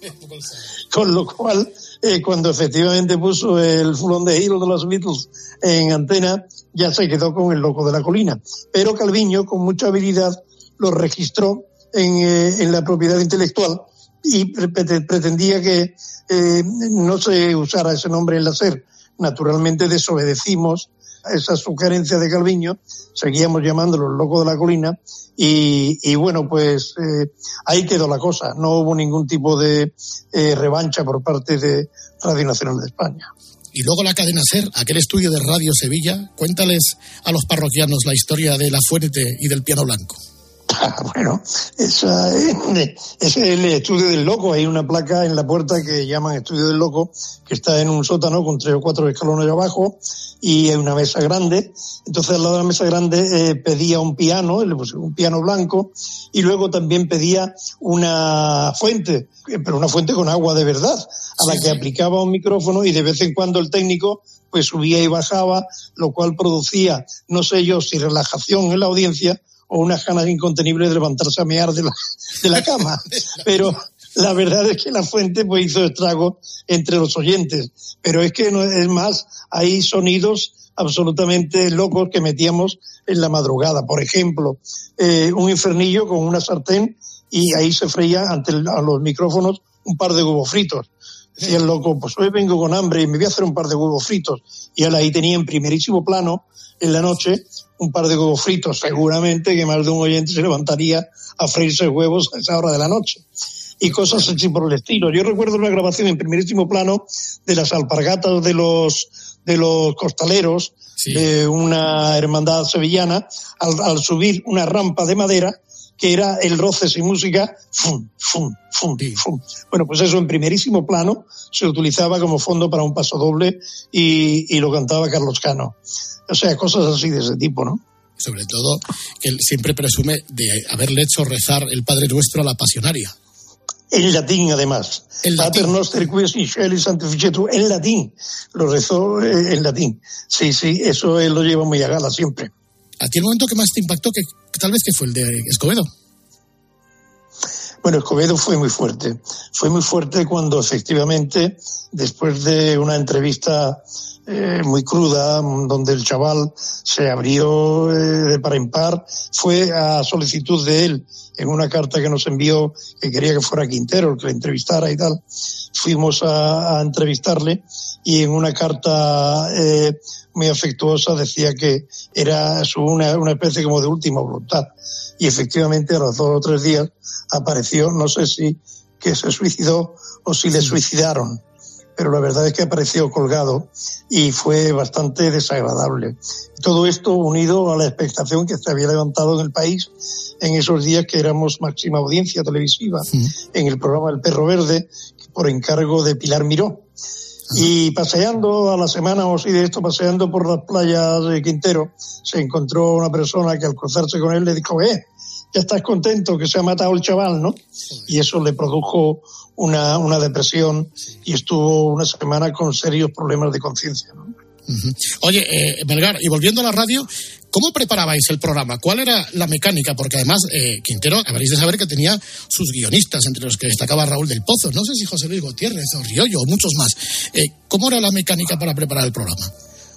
Con lo cual, eh, cuando efectivamente puso el fulón de Hilo de los Beatles en antena, ya se quedó con el loco de la colina. Pero Calviño, con mucha habilidad, lo registró en, eh, en la propiedad intelectual y pre- pre- pretendía que eh, no se usara ese nombre en la SER. Naturalmente desobedecimos a esa sugerencia de Calviño, seguíamos llamándolo el loco de la colina y, y bueno, pues eh, ahí quedó la cosa. No hubo ningún tipo de eh, revancha por parte de Radio Nacional de España. Y luego la cadena SER, aquel estudio de Radio Sevilla. Cuéntales a los parroquianos la historia de la fuente y del piano blanco. [laughs] Bueno, esa es, es el estudio del loco. Hay una placa en la puerta que llaman estudio del loco, que está en un sótano con tres o cuatro escalones abajo y hay una mesa grande. Entonces, al lado de la mesa grande eh, pedía un piano, un piano blanco, y luego también pedía una fuente, eh, pero una fuente con agua de verdad, a la que aplicaba un micrófono y de vez en cuando el técnico pues subía y bajaba, lo cual producía, no sé yo si relajación en la audiencia o unas ganas incontenibles de levantarse a mear de la, de la cama. [laughs] Pero la verdad es que la fuente pues hizo estragos entre los oyentes. Pero es que no es más, hay sonidos absolutamente locos que metíamos en la madrugada. Por ejemplo, eh, un infernillo con una sartén y ahí se freía ante el- a los micrófonos un par de huevos fritos. Decía el loco, pues hoy vengo con hambre y me voy a hacer un par de huevos fritos. Y él ahí tenía en primerísimo plano, en la noche, un par de huevos fritos. Seguramente que más de un oyente se levantaría a freírse huevos a esa hora de la noche. Y cosas así por el estilo. Yo recuerdo una grabación en primerísimo plano de las alpargatas de los, de los costaleros, de una hermandad sevillana, al, al subir una rampa de madera, que era el roce sin música, fum, fum, fum, fum. Bueno, pues eso en primerísimo plano se utilizaba como fondo para un paso doble y, y lo cantaba Carlos Cano. O sea, cosas así de ese tipo, ¿no? Sobre todo que él siempre presume de haberle hecho rezar el Padre Nuestro a la pasionaria. En latín, además. Pater noster quies in en latín. Lo rezó eh, en latín. Sí, sí, eso él lo lleva muy a gala siempre. ¿A ti el momento que más te impactó, que, tal vez que fue el de Escobedo? Bueno, Escobedo fue muy fuerte. Fue muy fuerte cuando efectivamente, después de una entrevista eh, muy cruda, donde el chaval se abrió eh, de par en par, fue a solicitud de él, en una carta que nos envió, que quería que fuera Quintero el que le entrevistara y tal. Fuimos a, a entrevistarle y en una carta eh, muy afectuosa decía que era su, una, una especie como de última voluntad. Y efectivamente a los dos o tres días apareció, no sé si que se suicidó o si le suicidaron, pero la verdad es que apareció colgado y fue bastante desagradable. Todo esto unido a la expectación que se había levantado en el país en esos días que éramos máxima audiencia televisiva en el programa El Perro Verde por encargo de Pilar Miró. Y paseando a la semana o así de esto, paseando por las playas de Quintero, se encontró una persona que al cruzarse con él le dijo, eh, ya estás contento que se ha matado el chaval, ¿no? Y eso le produjo una, una depresión y estuvo una semana con serios problemas de conciencia. ¿no? Ujú. Oye, eh, Melgar, y volviendo a la radio, ¿cómo preparabais el programa? ¿Cuál era la mecánica? Porque además, eh, Quintero, habréis de saber que tenía sus guionistas, entre los que destacaba Raúl del Pozo, no sé si José Luis Gutiérrez o Riollo o muchos más. Eh, ¿Cómo era la mecánica para preparar el programa?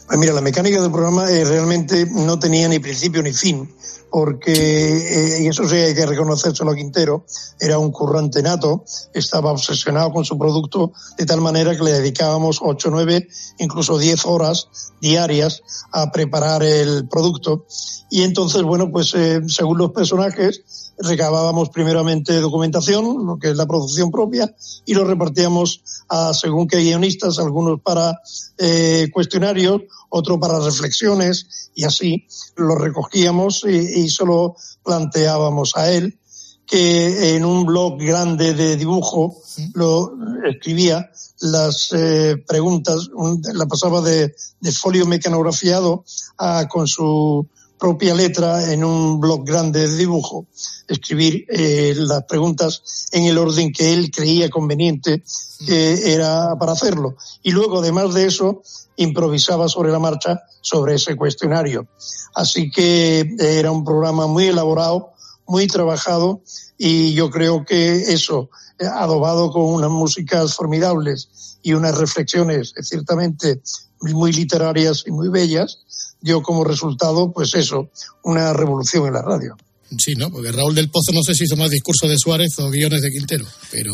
Pues mira, la mecánica del programa eh, realmente no tenía ni principio ni fin, porque, eh, y eso sí hay que reconocérselo a Quintero, era un currante nato, estaba obsesionado con su producto de tal manera que le dedicábamos 8, 9, incluso 10 horas diarias a preparar el producto. Y entonces, bueno, pues eh, según los personajes, recabábamos primeramente documentación, lo que es la producción propia, y lo repartíamos a según qué guionistas, algunos para eh, cuestionarios, otro para reflexiones, y así lo recogíamos y, y se lo planteábamos a él, que en un blog grande de dibujo lo escribía las eh, preguntas, un- la pasaba de, de folio mecanografiado a, con su propia letra en un blog grande de dibujo, escribir eh, las preguntas en el orden que él creía conveniente que era para hacerlo. Y luego, además de eso, improvisaba sobre la marcha sobre ese cuestionario. Así que eh, era un programa muy elaborado, muy trabajado y yo creo que eso, eh, adobado con unas músicas formidables y unas reflexiones eh, ciertamente muy literarias y muy bellas, dio como resultado, pues eso, una revolución en la radio. Sí, ¿no? Porque Raúl del Pozo no sé si hizo más discurso de Suárez o guiones de Quintero, pero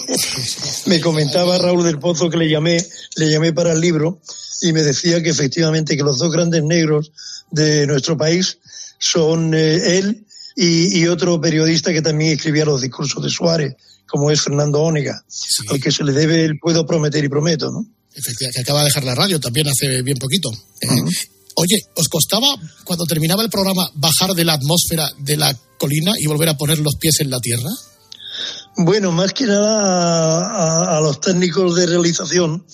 [laughs] Me comentaba Raúl del Pozo que le llamé, le llamé para el libro y me decía que efectivamente que los dos grandes negros de nuestro país son eh, él y, y otro periodista que también escribía los discursos de Suárez, como es Fernando Ónega, al que se le debe el puedo prometer y prometo, ¿no? efectivamente, que acaba de dejar la radio también hace bien poquito. Eh, Oye, ¿os costaba cuando terminaba el programa bajar de la atmósfera de la colina y volver a poner los pies en la tierra? Bueno, más que nada a, a- los técnicos de realización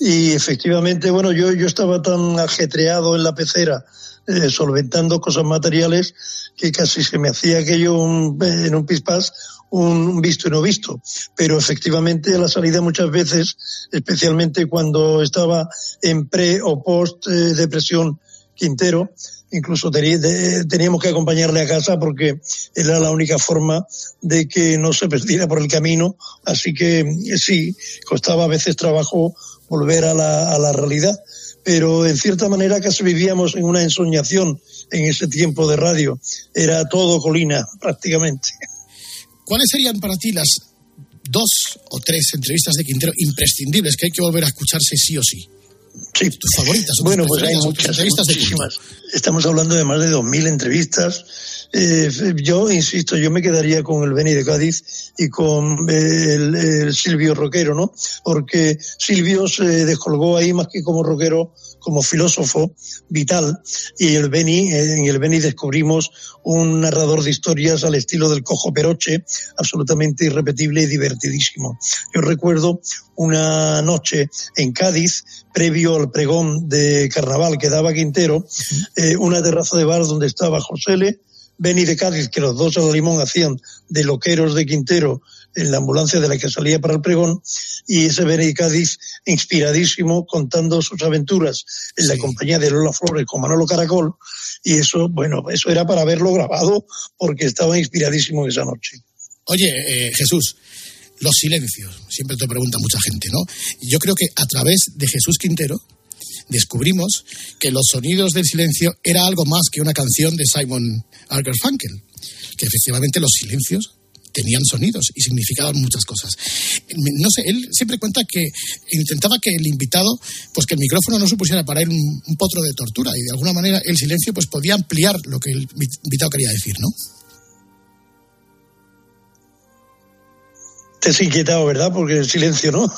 y efectivamente, bueno, yo, yo estaba tan ajetreado en la pecera eh, solventando cosas materiales que casi se me hacía aquello un- en un pispás un, visto y no visto. Pero efectivamente a la salida muchas veces, especialmente cuando estaba en pre o post eh, depresión Quintero, incluso teníamos que acompañarle a casa porque era la única forma de que no se perdiera por el camino. Así que eh, sí, costaba a veces trabajo volver a la, a la realidad. Pero en cierta manera casi vivíamos en una ensoñación en ese tiempo de radio. Era todo colina, [laughs] prácticamente. ¿Cuáles serían para ti las dos o tres entrevistas de Quintero imprescindibles que hay que volver a escucharse sí o sí? Sí. ¿Tus favoritas? tus Bueno, pues hay preferidas o tus muchas, entrevistas de muchísimas. Estamos hablando de más de 2.000 entrevistas. Eh, yo insisto, yo me quedaría con el Beni de Cádiz y con eh, el, el Silvio Roquero, ¿no? Porque Silvio se descolgó ahí más que como rockero, como filósofo vital. Y el Beni, eh, en el Beni descubrimos un narrador de historias al estilo del Cojo Peroche, absolutamente irrepetible y divertidísimo. Yo recuerdo una noche en Cádiz, previo al pregón de carnaval que daba Quintero, eh, una terraza de bar donde estaba Josele, Beni de Cádiz, que los dos a la limón hacían de loqueros de Quintero en la ambulancia de la que salía para el pregón, y ese Beni de Cádiz inspiradísimo contando sus aventuras en la compañía de Lola Flores con Manolo Caracol, y eso, bueno, eso era para verlo grabado porque estaba inspiradísimo esa noche. Oye, eh, Jesús, los silencios, siempre te pregunta mucha gente, ¿no? Yo creo que a través de Jesús Quintero descubrimos que los sonidos del silencio era algo más que una canción de Simon Garfunkel, que efectivamente los silencios tenían sonidos y significaban muchas cosas. No sé, él siempre cuenta que intentaba que el invitado, pues que el micrófono no supusiera para él un, un potro de tortura y de alguna manera el silencio pues podía ampliar lo que el invitado quería decir, ¿no? Te has inquietado, ¿verdad? Porque el silencio, ¿no?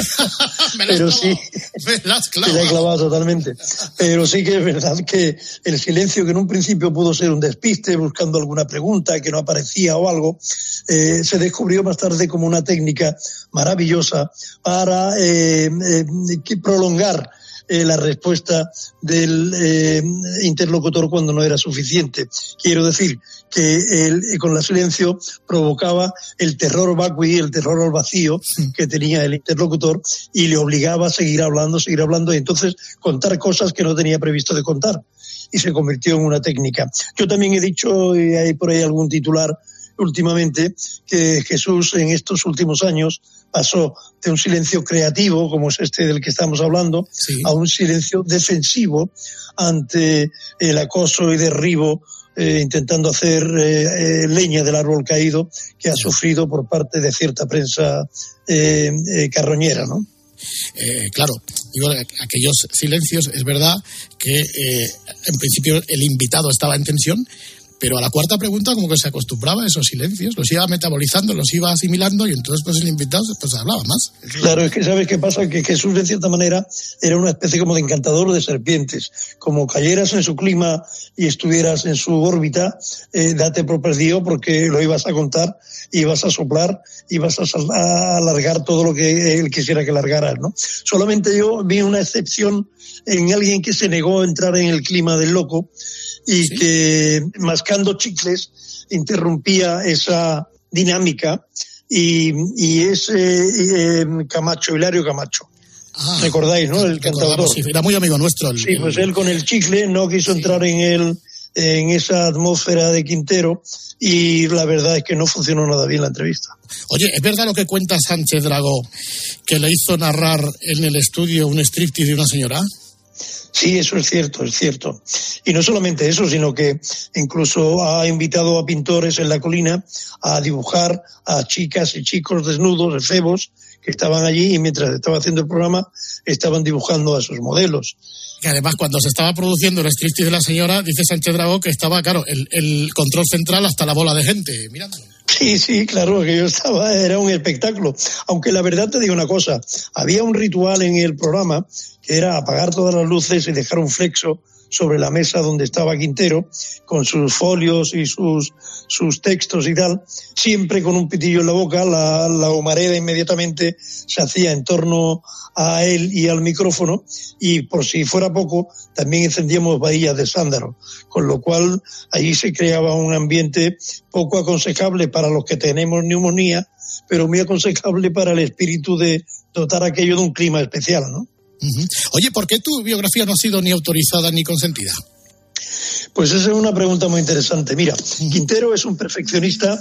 [laughs] Pero sí, Me la has te la he clavado totalmente. Pero sí que es verdad que el silencio, que en un principio pudo ser un despiste, buscando alguna pregunta que no aparecía o algo, eh, se descubrió más tarde como una técnica maravillosa para eh, eh, prolongar eh, la respuesta del eh, interlocutor cuando no era suficiente. Quiero decir que él, eh, con la silencio provocaba el terror vacui, el terror al vacío que tenía el interlocutor y le obligaba a seguir hablando, seguir hablando y entonces contar cosas que no tenía previsto de contar. Y se convirtió en una técnica. Yo también he dicho, y hay por ahí algún titular últimamente, que Jesús en estos últimos años pasó de un silencio creativo, como es este del que estamos hablando, a un silencio defensivo ante el acoso y derribo eh, intentando hacer eh, eh, leña del árbol caído que ha sufrido por parte de cierta prensa carroñera, ¿no? Eh, claro, digo, aquellos silencios, es verdad que eh, en principio el invitado estaba en tensión, pero a la cuarta pregunta como que se acostumbraba a esos silencios, los iba metabolizando, los iba asimilando y entonces pues el invitado pues hablaba más. Claro, es que sabes qué pasa, que Jesús de cierta manera era una especie como de encantador de serpientes. Como cayeras en su clima y estuvieras en su órbita, eh, date por perdido porque lo ibas a contar, ibas a soplar, ibas a, alargar todo lo que él quisiera que largaras, ¿no? Solamente yo vi una excepción en alguien que se negó a entrar en el clima del loco y que mascando chicles interrumpía esa dinámica y, y es eh, eh, Camacho, Hilario Camacho. ¿Recordáis, no? El sí, era muy amigo nuestro. el- Sí, pues él con el chicle no quiso entrar en el en esa atmósfera de Quintero y la verdad es que no funcionó nada bien la entrevista. Oye, ¿es verdad lo que cuenta Sánchez Dragó que le hizo narrar en el estudio un striptease de una señora? Sí, eso es cierto, es cierto. Y no solamente eso, sino que incluso ha invitado a pintores en la colina a dibujar a chicas y chicos desnudos, efebos, que estaban allí y mientras estaba haciendo el programa estaban dibujando a sus modelos. Que además cuando se estaba produciendo el striptease de la señora, dice Sánchez Dragó que estaba, claro, el, el control central hasta la bola de gente mirando. Sí, sí, claro, que yo estaba, era un espectáculo. Aunque la verdad te digo una cosa, había un ritual en el programa que era apagar todas las luces y dejar un flexo sobre la mesa donde estaba Quintero, con sus folios y sus, sus textos y tal, siempre con un pitillo en la boca, la, la humareda inmediatamente se hacía en torno a él y al micrófono, y por si fuera poco, también encendíamos bahías de sándalo, con lo cual allí se creaba un ambiente poco aconsejable para los que tenemos neumonía, pero muy aconsejable para el espíritu de dotar aquello de un clima especial, ¿no? Oye, ¿por qué tu biografía no ha sido ni autorizada ni consentida? Pues esa es una pregunta muy interesante. Mira, Quintero es un perfeccionista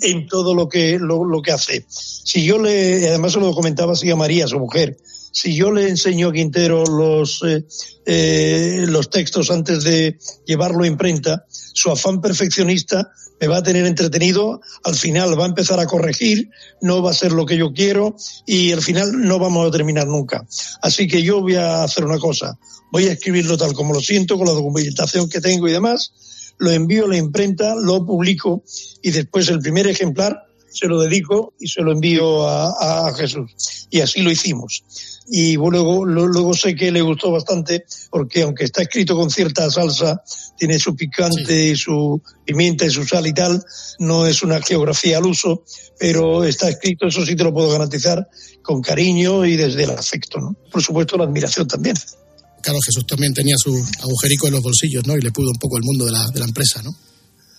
en todo lo que, lo, lo que hace. Si yo le, además se lo comentaba así a María, su mujer, si yo le enseño a Quintero los, eh, eh, los textos antes de llevarlo a imprenta, su afán perfeccionista me va a tener entretenido, al final va a empezar a corregir, no va a ser lo que yo quiero y al final no vamos a terminar nunca. Así que yo voy a hacer una cosa, voy a escribirlo tal como lo siento, con la documentación que tengo y demás, lo envío a la imprenta, lo publico y después el primer ejemplar se lo dedico y se lo envío a, a Jesús. Y así lo hicimos. Y luego, luego sé que le gustó bastante porque aunque está escrito con cierta salsa, tiene su picante y su pimienta y su sal y tal, no es una geografía al uso, pero está escrito, eso sí te lo puedo garantizar, con cariño y desde el afecto, ¿no? Por supuesto la admiración también. Claro, Jesús también tenía su agujerico en los bolsillos, ¿no? Y le pudo un poco el mundo de la, de la empresa, ¿no?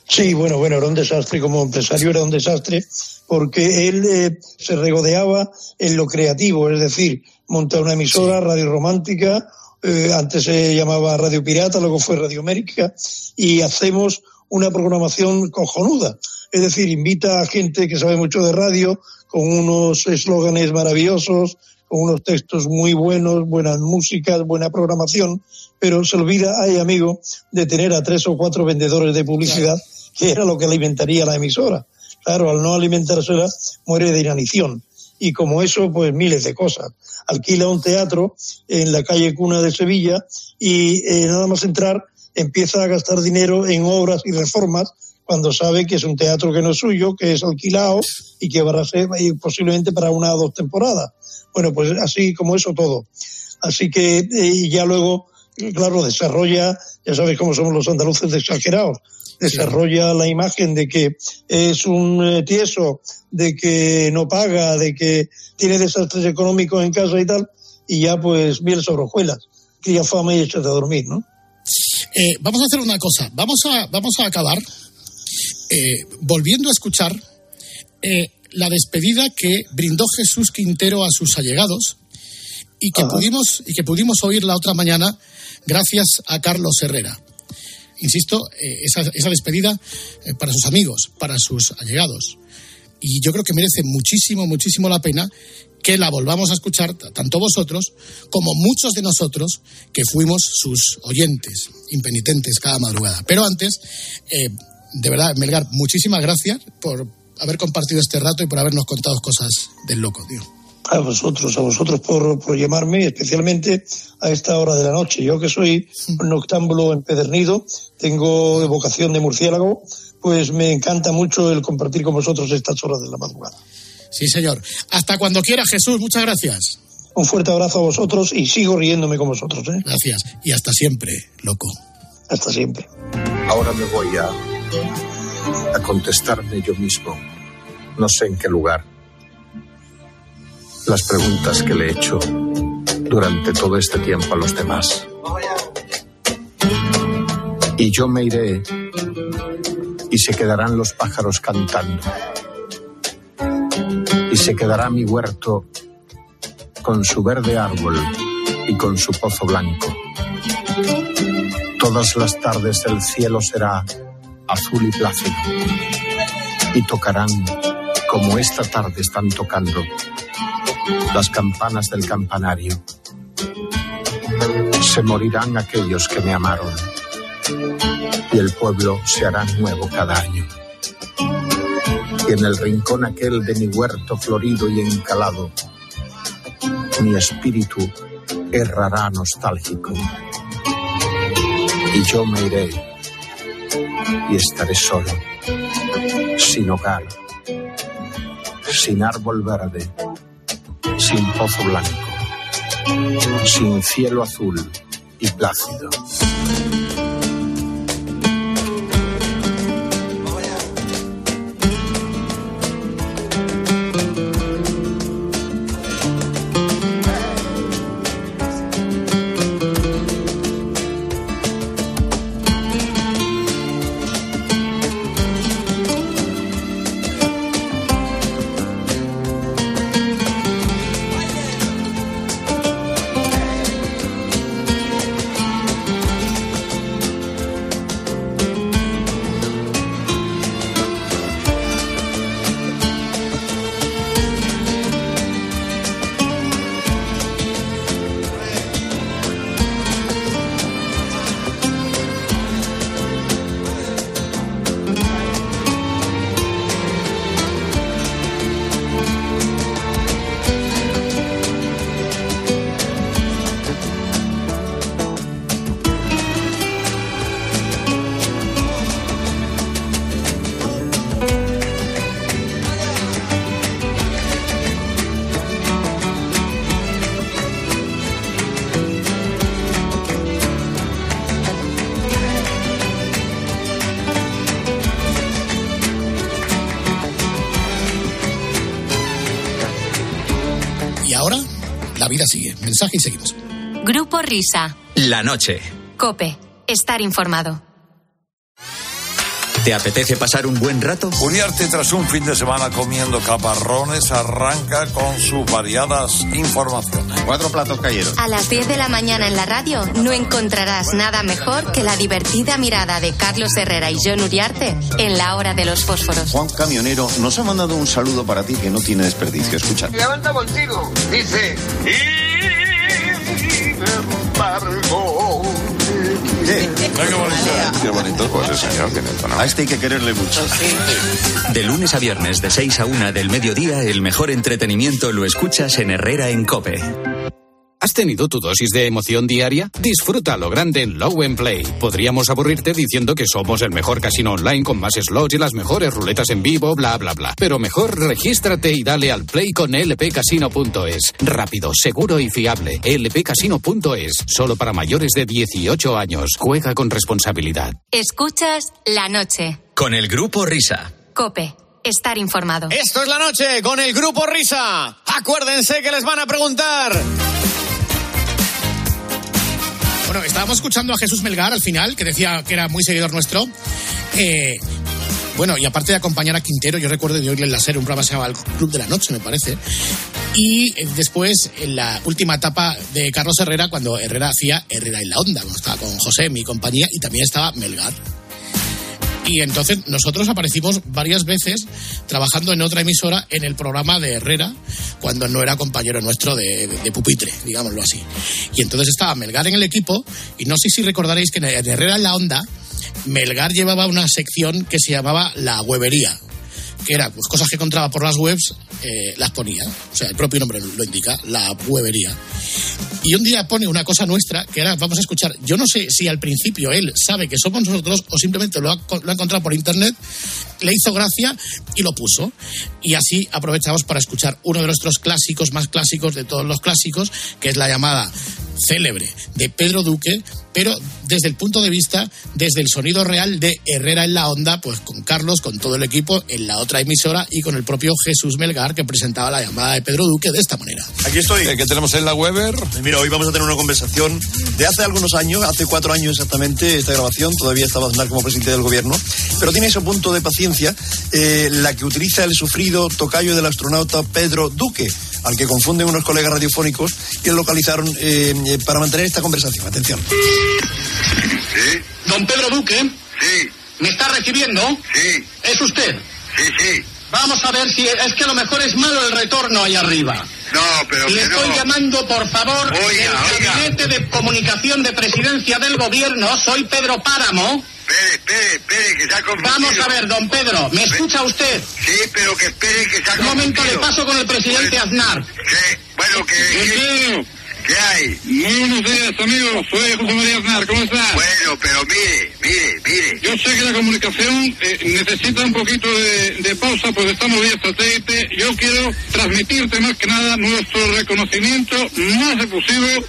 Sí, bueno, bueno, era un desastre como empresario, era un desastre porque él eh, se regodeaba en lo creativo, es decir, monta una emisora, Radio Romántica, eh, antes se llamaba Radio Pirata, luego fue Radio América, y hacemos una programación cojonuda. Es decir, invita a gente que sabe mucho de radio, con unos eslóganes maravillosos, con unos textos muy buenos, buenas músicas, buena programación, pero se olvida, ay amigo, de tener a tres o cuatro vendedores de publicidad, que era lo que alimentaría la emisora. Claro, al no alimentársela, muere de inanición. Y como eso, pues miles de cosas. Alquila un teatro en la calle Cuna de Sevilla y eh, nada más entrar empieza a gastar dinero en obras y reformas cuando sabe que es un teatro que no es suyo, que es alquilado y que va a ser y posiblemente para una o dos temporadas. Bueno, pues así como eso todo. Así que eh, ya luego, claro, desarrolla, ya sabes cómo somos los andaluces de exagerados, desarrolla la imagen de que es un eh, tieso, de que no paga, de que tiene desastres económicos en casa y tal, y ya pues miel sobre hojuelas, cría fama y échate a dormir, ¿no? Eh, vamos a hacer una cosa. Vamos a, vamos a acabar eh, volviendo a escuchar eh, la despedida que brindó Jesús Quintero a sus allegados y que, pudimos, y que pudimos oír la otra mañana gracias a Carlos Herrera. Insisto, eh, esa, despedida eh, para sus amigos, para sus allegados. Y yo creo que merece muchísimo, muchísimo la pena que la volvamos a escuchar, tanto vosotros como muchos de nosotros que fuimos sus oyentes impenitentes cada madrugada. Pero antes, eh, de verdad, Melgar, muchísimas gracias por haber compartido este rato y por habernos contado cosas del loco, tío. A vosotros, a vosotros por, por llamarme, especialmente a esta hora de la noche. Yo que soy un noctámbulo empedernido, tengo vocación de murciélago, pues me encanta mucho el compartir con vosotros estas horas de la madrugada. Sí, señor. Hasta cuando quiera, Jesús. Muchas gracias. Un fuerte abrazo a vosotros y sigo riéndome con vosotros. ¿eh? Gracias. Y hasta siempre, loco. Hasta siempre. Ahora me voy a, a contestarme yo mismo, no sé en qué lugar, las preguntas que le he hecho durante todo este tiempo a los demás. Y yo me iré y se quedarán los pájaros cantando. Y se quedará mi huerto con su verde árbol y con su pozo blanco. Todas las tardes el cielo será azul y plácido. Y tocarán, como esta tarde están tocando, las campanas del campanario. Se morirán aquellos que me amaron. Y el pueblo se hará nuevo cada año. Y en el rincón aquel de mi huerto florido y encalado, mi espíritu errará nostálgico y yo me iré y estaré solo, sin hogar, sin árbol verde, sin pozo blanco, sin cielo azul y plácido. Risa. La noche. Cope. Estar informado. ¿Te apetece pasar un buen rato? Uniarte tras un fin de semana comiendo caparrones arranca con sus variadas informaciones. Cuatro platos cayeron. A las 10 de la mañana en la radio no encontrarás nada mejor que la divertida mirada de Carlos Herrera y John Uriarte en la hora de los fósforos. Juan Camionero nos ha mandado un saludo para ti que no tiene desperdicio. Escucha. Levanta contigo. Dice. Embargo. Qué bonito. Pues el señor tiene tono. A este hay que quererle mucho. De lunes a viernes de 6 a 1 del mediodía, el mejor entretenimiento lo escuchas en Herrera en Cope. ¿Has tenido tu dosis de emoción diaria? Disfruta lo grande en Low and Play. Podríamos aburrirte diciendo que somos el mejor casino online con más slots y las mejores ruletas en vivo, bla, bla, bla. Pero mejor regístrate y dale al play con lpcasino.es. Rápido, seguro y fiable. lpcasino.es. Solo para mayores de 18 años. Juega con responsabilidad. Escuchas la noche. Con el grupo Risa. Cope. Estar informado. Esto es la noche con el grupo Risa. Acuérdense que les van a preguntar. Bueno, estábamos escuchando a Jesús Melgar al final, que decía que era muy seguidor nuestro. Eh, bueno, y aparte de acompañar a Quintero, yo recuerdo de oírle en la un programa se llamaba El Club de la Noche, me parece. Y eh, después, en la última etapa de Carlos Herrera, cuando Herrera hacía Herrera en la Onda, cuando estaba con José, mi compañía, y también estaba Melgar. Y entonces nosotros aparecimos varias veces trabajando en otra emisora en el programa de Herrera, cuando no era compañero nuestro de, pupitre, digámoslo así. Y entonces estaba Melgar en el equipo, y no sé si recordaréis que en Herrera en la Onda, Melgar llevaba una sección que se llamaba La Huevería que era pues cosas que encontraba por las webs, eh, las ponía. O sea, el propio nombre lo indica, la huevería. Y un día pone una cosa nuestra, que era, vamos a escuchar, yo no sé si al principio él sabe que somos nosotros o simplemente lo ha, lo ha encontrado por internet, le hizo gracia y lo puso. Y así aprovechamos para escuchar uno de nuestros clásicos, más clásicos de todos los clásicos, que es la llamada célebre de Pedro Duque, pero desde el punto de vista, desde el sonido real de Herrera en la onda, pues con Carlos, con todo el equipo en la otra emisora y con el propio Jesús Melgar que presentaba la llamada de Pedro Duque de esta manera. Aquí estoy. ¿Qué tenemos en la Weber? Mira, hoy vamos a tener una conversación de hace algunos años, hace cuatro años exactamente, esta grabación, todavía estaba Aznar como presidente del gobierno, pero tiene ese punto de paciencia, eh, la que utiliza el sufrido tocayo del astronauta Pedro Duque, al que confunden unos colegas radiofónicos que localizaron eh, eh, para mantener esta conversación. Atención. Don Pedro Duque. Sí. ¿Me está recibiendo? Sí. ¿Es usted? Sí, sí. Vamos a ver si es que a lo mejor es malo el retorno ahí arriba. No, pero Le estoy no. llamando, por favor, Oiga, del oiga. Gabinete de Comunicación de Presidencia del Gobierno. Soy Pedro Páramo. Espere, espere, espere, que se ha confundido. Vamos a ver, don Pedro, ¿me escucha usted? Sí, pero que espere que se ha Un momento, le confundido. paso con el presidente Aznar. ¿Qué? Bueno, que... que- ¿Qué hay? Muy buenos días, amigos. Soy José María Aznar. ¿Cómo estás? Bueno, pero mire, mire, mire. Yo sé que la comunicación eh, necesita un poquito de, de pausa, pues estamos vía satélite. Yo quiero transmitirte más que nada nuestro reconocimiento más efusivo.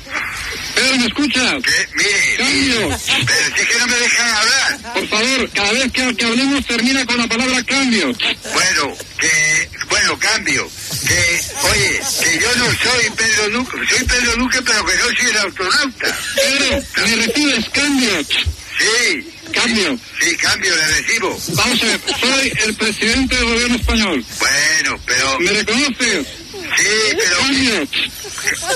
Pedro, ¿me escuchas? Mire, Cambio. Pero si es que no me dejan hablar. Por favor, cada vez que, que hablemos termina con la palabra cambio. Bueno, que... Bueno, cambio. Que, oye, que yo no soy Pedro Duque, soy Pedro Duque, pero que no soy el astronauta. Pedro, ¿me recibes cambio? Sí. Cambio. Sí, cambio, le recibo. Vamos a ver, soy el presidente del gobierno español. Bueno, pero... ¿Me reconoces? Sí, pero... Cambio.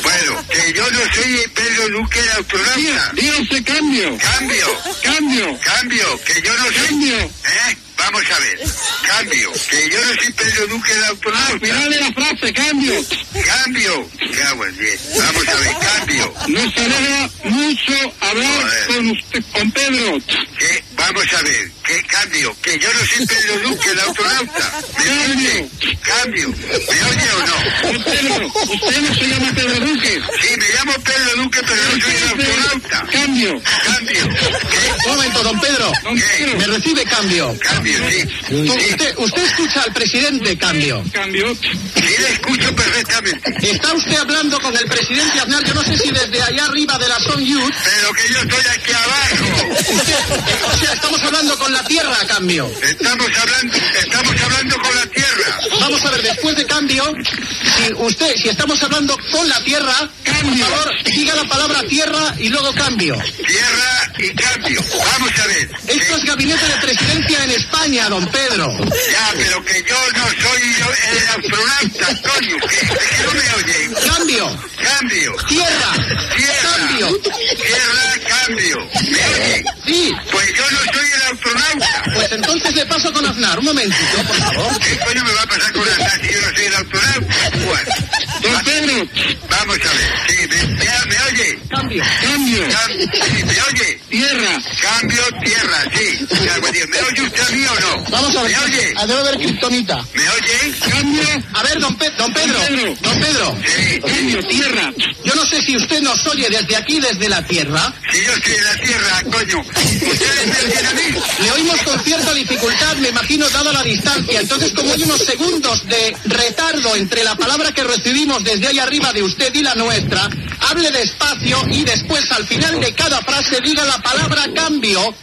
Bueno, que yo no soy Pedro Duque el astronauta. Dígase cambio. Cambio. Cambio. Cambio, que yo no soy... Cambio. ¿Eh? Vamos a ver. Cambio, que yo no soy Pedro Duque el astronauta. Al final de la frase, cambio. Cambio. Cago en diez. Vamos a ver, cambio. Nos alegra mucho hablar con usted, con Pedro. Que, vamos a ver, que cambio, que yo no soy Pedro Duque el astronauta. ¿Me entiende? Cambio. ¿Me oye o no? Pedro, usted no se llama Pedro Duque. Sí, me llamo Pedro Duque, pero no soy el astronauta. Cambio. Cambio. Un momento, don Pedro. ¿Me recibe cambio? Cambio, sí. Usted, usted escucha al presidente cambio. Cambio. Sí, le escucho perfectamente. Está usted hablando con el presidente Aznar, yo no sé si desde allá arriba de la Son Youth. Pero que yo estoy aquí abajo. Usted, o sea, estamos hablando con la Tierra a cambio. Estamos hablando, estamos hablando con la Tierra. Vamos a ver, después de cambio, si usted, si estamos hablando con la Tierra, por favor, diga la palabra Tierra y luego cambio. Tierra y cambio. Vamos a ver. Esto es gabinete de presidencia en España, don Pedro. Ya, pero que yo no soy yo- el astronauta, Antonio. Que, no me oyen. Cambio. Cambio. Tierra. Tierra. Cambio. Tierra, cambio. ¿Me oyen? Sí. Pues yo no soy el astronauta. Pues entonces le paso con Aznar. Un momentito, por favor. ¿Qué coño me va a pasar con la si yo no soy el astronauta? Bueno, Don Pedro. vamos a ver. Sí, me, me, me oye. Cambio. Cambio. Cam- sí, ¿Me oye? Tierra. Cambio, tierra, sí. Pues, ¿Me oye usted a mí o no? Vamos a ver. ¿Me oye? Ah, Debe haber kriptonita. ¿Me oye? Cambio. A ver, don, Pe- don Pedro. Pedro. Don Pedro. Sí. Cambio. Tierra. Yo no sé si usted nos oye desde aquí, desde la Tierra. Si yo estoy en la tierra, coño. ¿Ustedes me oyen a mí? Le oímos con cierta dificultad, me imagino, dada la distancia. Entonces, como hay unos segundos de retardo entre la palabra que recibimos desde ahí arriba de usted y la nuestra, hable despacio y después, al final de cada frase, diga la palabra cambio.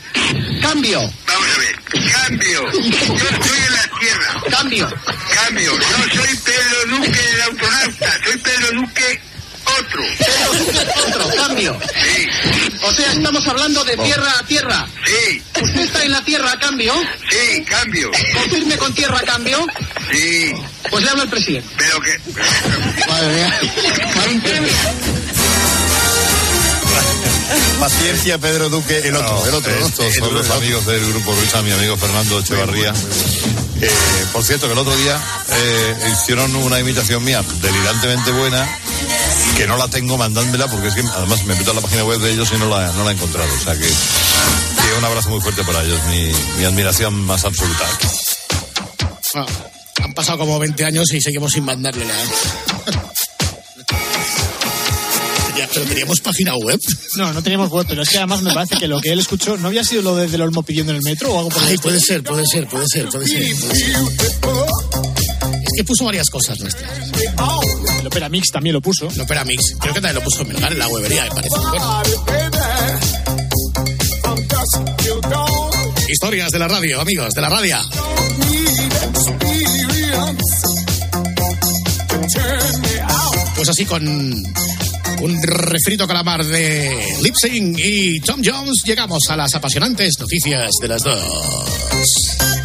Cambio. Vamos a ver. Cambio. Yo estoy en la tierra. Cambio. Cambio. No soy Pedro Duque el astronauta. Soy Pedro Duque otro. Pedro Duque, otro. Cambio. Sí. O sea, estamos hablando de tierra a tierra. Sí. ¿Usted está en la tierra a cambio? Sí, cambio. ¿Confirme con tierra a cambio? Sí. Pues le habla el presidente. Pero que... Don Pedro. Paciencia, Pedro Duque, el otro, el otro. ¿no? Estos son los amigos del grupo Risa, mi amigo Fernando Echevarría. Eh, por cierto, que el otro día eh, hicieron una imitación mía delirantemente buena, que no la tengo, mandádmela, porque es que además me meto a la página web de ellos y no la, no la he encontrado. O sea que, que un abrazo muy fuerte para ellos, mi, mi admiración más absoluta. Ah, han pasado como 20 años y seguimos sin mandarle la. [laughs] Pero teníamos página web. No, no teníamos web, pero es que además me parece que lo que él escuchó no había sido lo de Del Olmo pidiendo en el metro o algo por Ay, puede ser, puede ser, puede ser, puede ser. puede ser. Es que puso varias cosas nuestras. El Opera Mix también lo puso. El Opera Mix. Creo que también lo puso Melgar en la webería, me parece. Historias de la radio, amigos, de la radio. Pues así con un refrito calamar de Lip Sync y Tom Jones llegamos a las apasionantes noticias de las dos.